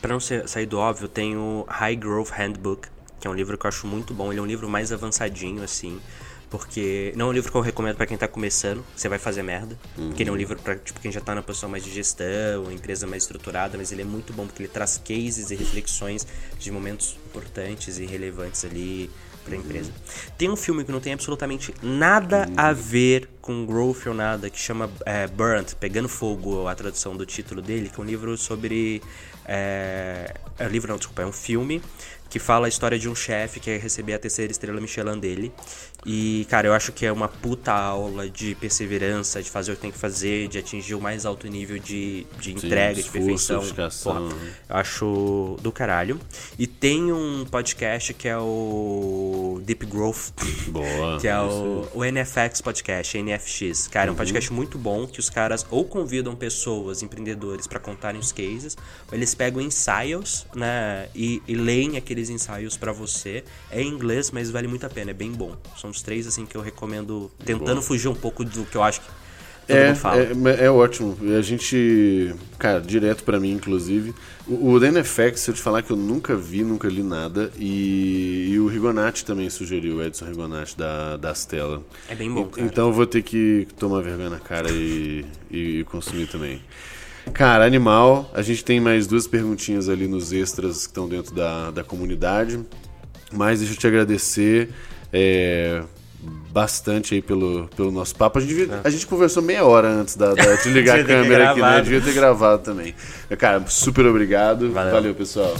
Pra não ser- sair do óbvio, tem o High Growth Handbook, que é um livro que eu acho muito bom. Ele é um livro mais avançadinho, assim. Porque não é um livro que eu recomendo pra quem tá começando, você vai fazer merda. Porque ele é um livro pra tipo, quem já tá na posição mais de gestão, empresa mais estruturada, mas ele é muito bom porque ele traz cases e reflexões de momentos importantes e relevantes ali pra empresa. Tem um filme que não tem absolutamente nada a ver com growth ou nada, que chama é, Burnt, Pegando Fogo, a tradução do título dele, que é um livro sobre. É, é um livro, não, desculpa, é um filme que fala a história de um chefe que ia receber a terceira estrela Michelin dele. E, cara, eu acho que é uma puta aula de perseverança, de fazer o que tem que fazer, de atingir o mais alto nível de, de entrega, de esforço, perfeição. dedicação. Porra, eu acho do caralho. E tem um podcast que é o Deep Growth. Boa. Que é o, o NFX Podcast, NFX. Cara, é um podcast muito bom que os caras ou convidam pessoas, empreendedores, pra contarem os cases, ou eles pegam ensaios, né, e, e leem aqueles ensaios pra você. É em inglês, mas vale muito a pena, é bem bom. São os três, assim, que eu recomendo, tentando Boa. fugir um pouco do que eu acho que todo É, mundo fala. é, é ótimo. A gente, cara, direto pra mim, inclusive. O, o DNFX, se eu te falar que eu nunca vi, nunca li nada. E, e o Rigonati também sugeriu, o Edson Rigonati da, da Stella. É bem bom, cara. Então eu vou ter que tomar vergonha na cara e, e consumir também. Cara, animal. A gente tem mais duas perguntinhas ali nos extras que estão dentro da, da comunidade. Mas deixa eu te agradecer é, bastante aí pelo, pelo nosso papo. A gente, devia- a gente conversou meia hora antes da, da- de ligar <laughs> a câmera aqui, né? Devia ter gravado também. Cara, super obrigado. Valeu. Valeu pessoal.